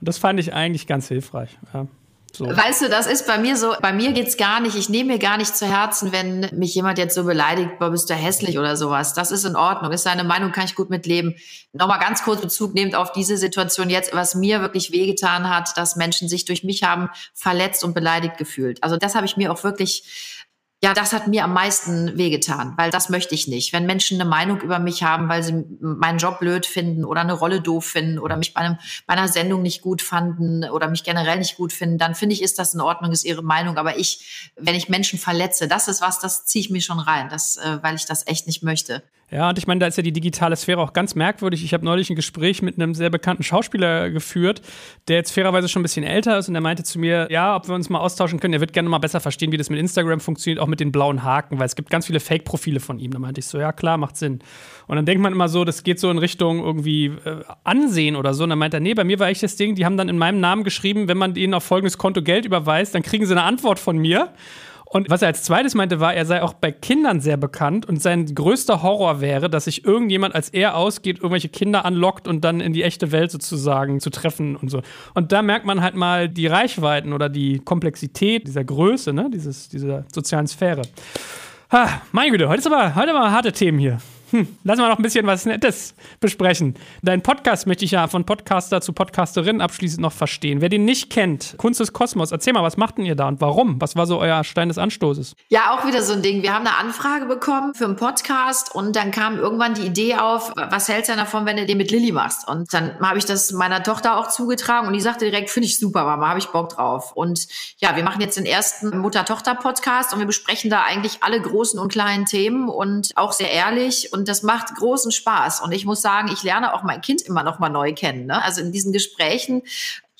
Und das fand ich eigentlich ganz hilfreich. Ja. So. Weißt du, das ist bei mir so, bei mir geht's gar nicht, ich nehme mir gar nicht zu Herzen, wenn mich jemand jetzt so beleidigt, boah, bist du hässlich oder sowas. Das ist in Ordnung, ist seine Meinung, kann ich gut mitleben. Nochmal ganz kurz Bezug nehmend auf diese Situation jetzt, was mir wirklich wehgetan hat, dass Menschen sich durch mich haben verletzt und beleidigt gefühlt. Also das habe ich mir auch wirklich ja, das hat mir am meisten wehgetan, weil das möchte ich nicht. Wenn Menschen eine Meinung über mich haben, weil sie meinen Job blöd finden oder eine Rolle doof finden oder mich bei, einem, bei einer Sendung nicht gut fanden oder mich generell nicht gut finden, dann finde ich, ist das in Ordnung, ist ihre Meinung. Aber ich, wenn ich Menschen verletze, das ist was, das ziehe ich mir schon rein, das, äh, weil ich das echt nicht möchte. Ja, und ich meine, da ist ja die digitale Sphäre auch ganz merkwürdig. Ich habe neulich ein Gespräch mit einem sehr bekannten Schauspieler geführt, der jetzt fairerweise schon ein bisschen älter ist und der meinte zu mir, ja, ob wir uns mal austauschen können. Er wird gerne mal besser verstehen, wie das mit Instagram funktioniert, auch mit den blauen Haken, weil es gibt ganz viele Fake-Profile von ihm. Da meinte ich so, ja klar, macht Sinn. Und dann denkt man immer so, das geht so in Richtung irgendwie äh, Ansehen oder so. Und dann meint er, nee, bei mir war echt das Ding, die haben dann in meinem Namen geschrieben, wenn man ihnen auf folgendes Konto Geld überweist, dann kriegen sie eine Antwort von mir. Und was er als zweites meinte, war, er sei auch bei Kindern sehr bekannt und sein größter Horror wäre, dass sich irgendjemand, als er ausgeht, irgendwelche Kinder anlockt und dann in die echte Welt sozusagen zu treffen und so. Und da merkt man halt mal die Reichweiten oder die Komplexität dieser Größe, ne, Dieses, dieser sozialen Sphäre. Ha, meine Güte, heute ist aber, heute aber harte Themen hier. Hm, lassen wir noch ein bisschen was Nettes besprechen. Dein Podcast möchte ich ja von Podcaster zu Podcasterin abschließend noch verstehen. Wer den nicht kennt, Kunst des Kosmos, erzähl mal, was macht denn ihr da und warum? Was war so euer Stein des Anstoßes? Ja, auch wieder so ein Ding. Wir haben eine Anfrage bekommen für einen Podcast und dann kam irgendwann die Idee auf, was hältst du denn davon, wenn du den mit Lilly machst? Und dann habe ich das meiner Tochter auch zugetragen und die sagte direkt, finde ich super, Mama, habe ich Bock drauf. Und ja, wir machen jetzt den ersten Mutter-Tochter-Podcast und wir besprechen da eigentlich alle großen und kleinen Themen und auch sehr ehrlich und und das macht großen Spaß. Und ich muss sagen, ich lerne auch mein Kind immer noch mal neu kennen. Ne? Also in diesen Gesprächen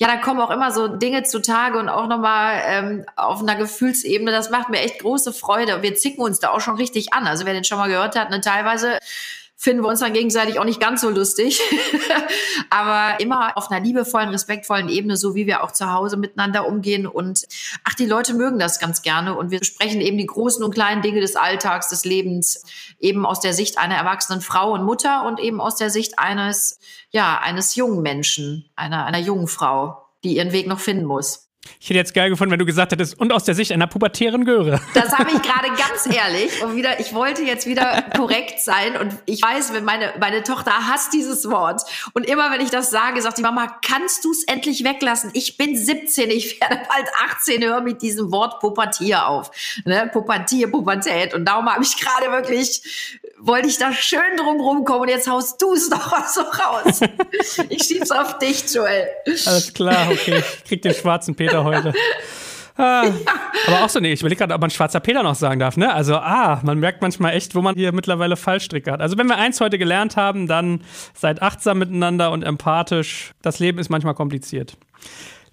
ja, da kommen auch immer so Dinge zutage und auch nochmal ähm, auf einer Gefühlsebene. Das macht mir echt große Freude. Wir zicken uns da auch schon richtig an. Also wer den schon mal gehört hat, ne, teilweise finden wir uns dann gegenseitig auch nicht ganz so lustig. [laughs] Aber immer auf einer liebevollen, respektvollen Ebene, so wie wir auch zu Hause miteinander umgehen. Und ach, die Leute mögen das ganz gerne. Und wir besprechen eben die großen und kleinen Dinge des Alltags, des Lebens, eben aus der Sicht einer erwachsenen Frau und Mutter und eben aus der Sicht eines, ja, eines jungen Menschen, einer, einer jungen Frau, die ihren Weg noch finden muss. Ich hätte jetzt geil gefunden, wenn du gesagt hättest, und aus der Sicht einer pubertären Göre. Das habe ich gerade [laughs] ganz ehrlich und wieder, ich wollte jetzt wieder korrekt sein und ich weiß, wenn meine, meine Tochter hasst dieses Wort und immer wenn ich das sage, sagt die Mama, kannst du es endlich weglassen? Ich bin 17, ich werde bald 18, hör mit diesem Wort Pubertier auf. Ne? Pubertier, Pubertät und darum habe ich gerade wirklich, wollte ich da schön drum rumkommen und jetzt haust du es doch [laughs] was so raus. [laughs] ich schieb's auf dich, Joel. Alles klar, okay. Ich krieg den schwarzen Peter Peter heute. Ah, ja. Aber auch so, nee, ich überlege gerade, ob man schwarzer Peter noch sagen darf, ne? Also, ah, man merkt manchmal echt, wo man hier mittlerweile Fallstricke hat. Also, wenn wir eins heute gelernt haben, dann seid achtsam miteinander und empathisch. Das Leben ist manchmal kompliziert.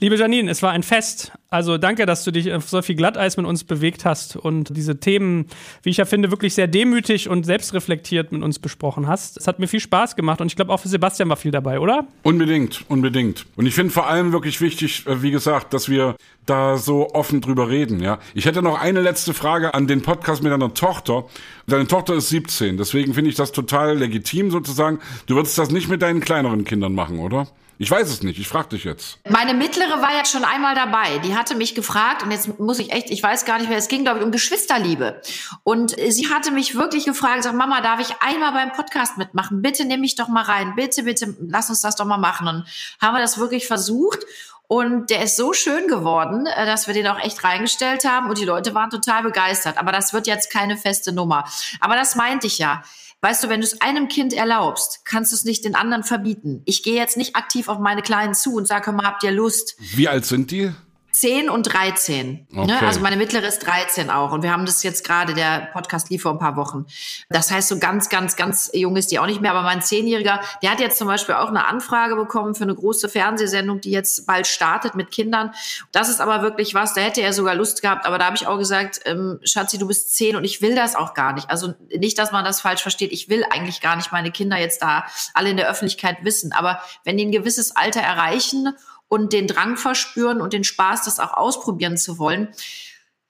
Liebe Janine, es war ein Fest. Also danke, dass du dich auf so viel Glatteis mit uns bewegt hast und diese Themen, wie ich ja finde, wirklich sehr demütig und selbstreflektiert mit uns besprochen hast. Es hat mir viel Spaß gemacht und ich glaube auch für Sebastian war viel dabei, oder? Unbedingt, unbedingt. Und ich finde vor allem wirklich wichtig, äh, wie gesagt, dass wir da so offen drüber reden, ja. Ich hätte noch eine letzte Frage an den Podcast mit deiner Tochter. Deine Tochter ist 17, deswegen finde ich das total legitim sozusagen. Du würdest das nicht mit deinen kleineren Kindern machen, oder? Ich weiß es nicht, ich frage dich jetzt. Meine mittlere war jetzt schon einmal dabei. Die hatte mich gefragt und jetzt muss ich echt, ich weiß gar nicht mehr, es ging glaube ich um Geschwisterliebe. Und sie hatte mich wirklich gefragt, sag Mama, darf ich einmal beim Podcast mitmachen? Bitte nimm mich doch mal rein. Bitte, bitte, lass uns das doch mal machen. Und haben wir das wirklich versucht. Und der ist so schön geworden, äh, dass wir den auch echt reingestellt haben und die Leute waren total begeistert. Aber das wird jetzt keine feste Nummer. Aber das meinte ich ja. Weißt du, wenn du es einem Kind erlaubst, kannst du es nicht den anderen verbieten. Ich gehe jetzt nicht aktiv auf meine Kleinen zu und sage, mal, habt ihr Lust? Wie alt sind die? 10 und 13. Ne? Okay. Ne? Also meine mittlere ist 13 auch. Und wir haben das jetzt gerade, der Podcast lief vor ein paar Wochen. Das heißt, so ganz, ganz, ganz jung ist die auch nicht mehr. Aber mein Zehnjähriger, der hat jetzt zum Beispiel auch eine Anfrage bekommen für eine große Fernsehsendung, die jetzt bald startet mit Kindern. Das ist aber wirklich was, da hätte er sogar Lust gehabt. Aber da habe ich auch gesagt, ähm, Schatzi, du bist 10 und ich will das auch gar nicht. Also nicht, dass man das falsch versteht. Ich will eigentlich gar nicht meine Kinder jetzt da alle in der Öffentlichkeit wissen. Aber wenn die ein gewisses Alter erreichen und den Drang verspüren und den Spaß, das auch ausprobieren zu wollen.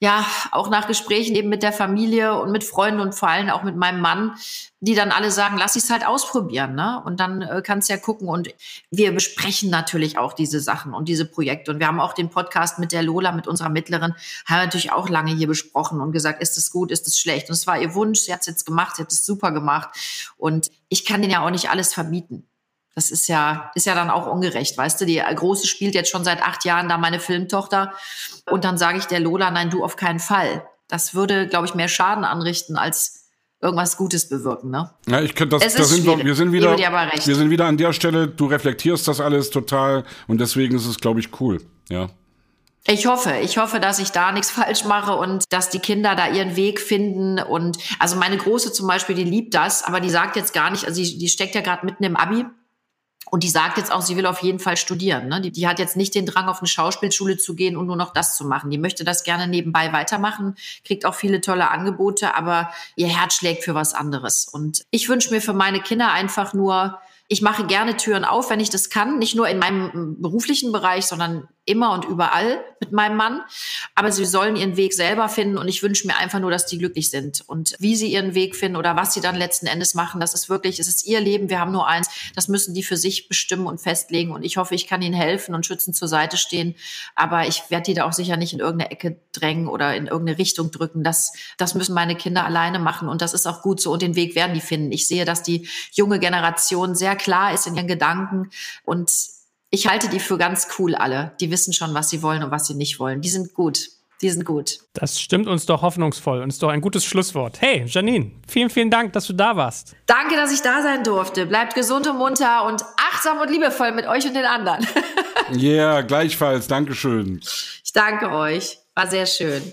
Ja, auch nach Gesprächen eben mit der Familie und mit Freunden und vor allem auch mit meinem Mann, die dann alle sagen, lass es halt ausprobieren, ne? Und dann äh, kannst ja gucken. Und wir besprechen natürlich auch diese Sachen und diese Projekte. Und wir haben auch den Podcast mit der Lola, mit unserer Mittleren, haben natürlich auch lange hier besprochen und gesagt, ist es gut, ist es schlecht? Und es war ihr Wunsch, sie hat es jetzt gemacht, sie hat es super gemacht. Und ich kann denen ja auch nicht alles verbieten. Das ist ja, ist ja dann auch ungerecht, weißt du? Die Große spielt jetzt schon seit acht Jahren da meine Filmtochter. Und dann sage ich der Lola, nein, du auf keinen Fall. Das würde, glaube ich, mehr Schaden anrichten, als irgendwas Gutes bewirken, ne? Ja, ich könnte das, da sind wir, wir sind wieder, wir sind wieder an der Stelle, du reflektierst das alles total und deswegen ist es, glaube ich, cool, ja. Ich hoffe, ich hoffe, dass ich da nichts [laughs] falsch mache und dass die Kinder da ihren Weg finden. Und also meine Große zum Beispiel, die liebt das, aber die sagt jetzt gar nicht, also die, die steckt ja gerade mitten im Abi und die sagt jetzt auch, sie will auf jeden Fall studieren. Ne? Die, die, hat jetzt nicht den Drang, auf eine Schauspielschule zu gehen und nur noch das zu machen. Die möchte das gerne nebenbei weitermachen, kriegt auch viele tolle Angebote, aber ihr Herz schlägt für was anderes. Und ich wünsche mir für meine Kinder einfach nur, ich mache gerne Türen auf, wenn ich das kann, nicht nur in meinem beruflichen Bereich, sondern immer und überall mit meinem Mann. Aber sie sollen ihren Weg selber finden und ich wünsche mir einfach nur, dass die glücklich sind. Und wie sie ihren Weg finden oder was sie dann letzten Endes machen, das ist wirklich, es ist ihr Leben, wir haben nur eins, das müssen die für sich bestimmen und festlegen. Und ich hoffe, ich kann ihnen helfen und schützend zur Seite stehen. Aber ich werde die da auch sicher nicht in irgendeine Ecke drängen oder in irgendeine Richtung drücken. Das, das müssen meine Kinder alleine machen und das ist auch gut so und den Weg werden die finden. Ich sehe, dass die junge Generation sehr klar ist in ihren Gedanken und ich halte die für ganz cool alle. Die wissen schon, was sie wollen und was sie nicht wollen. Die sind gut. Die sind gut. Das stimmt uns doch hoffnungsvoll und ist doch ein gutes Schlusswort. Hey, Janine, vielen, vielen Dank, dass du da warst. Danke, dass ich da sein durfte. Bleibt gesund und munter und achtsam und liebevoll mit euch und den anderen. Ja, [laughs] yeah, gleichfalls. Dankeschön. Ich danke euch. War sehr schön.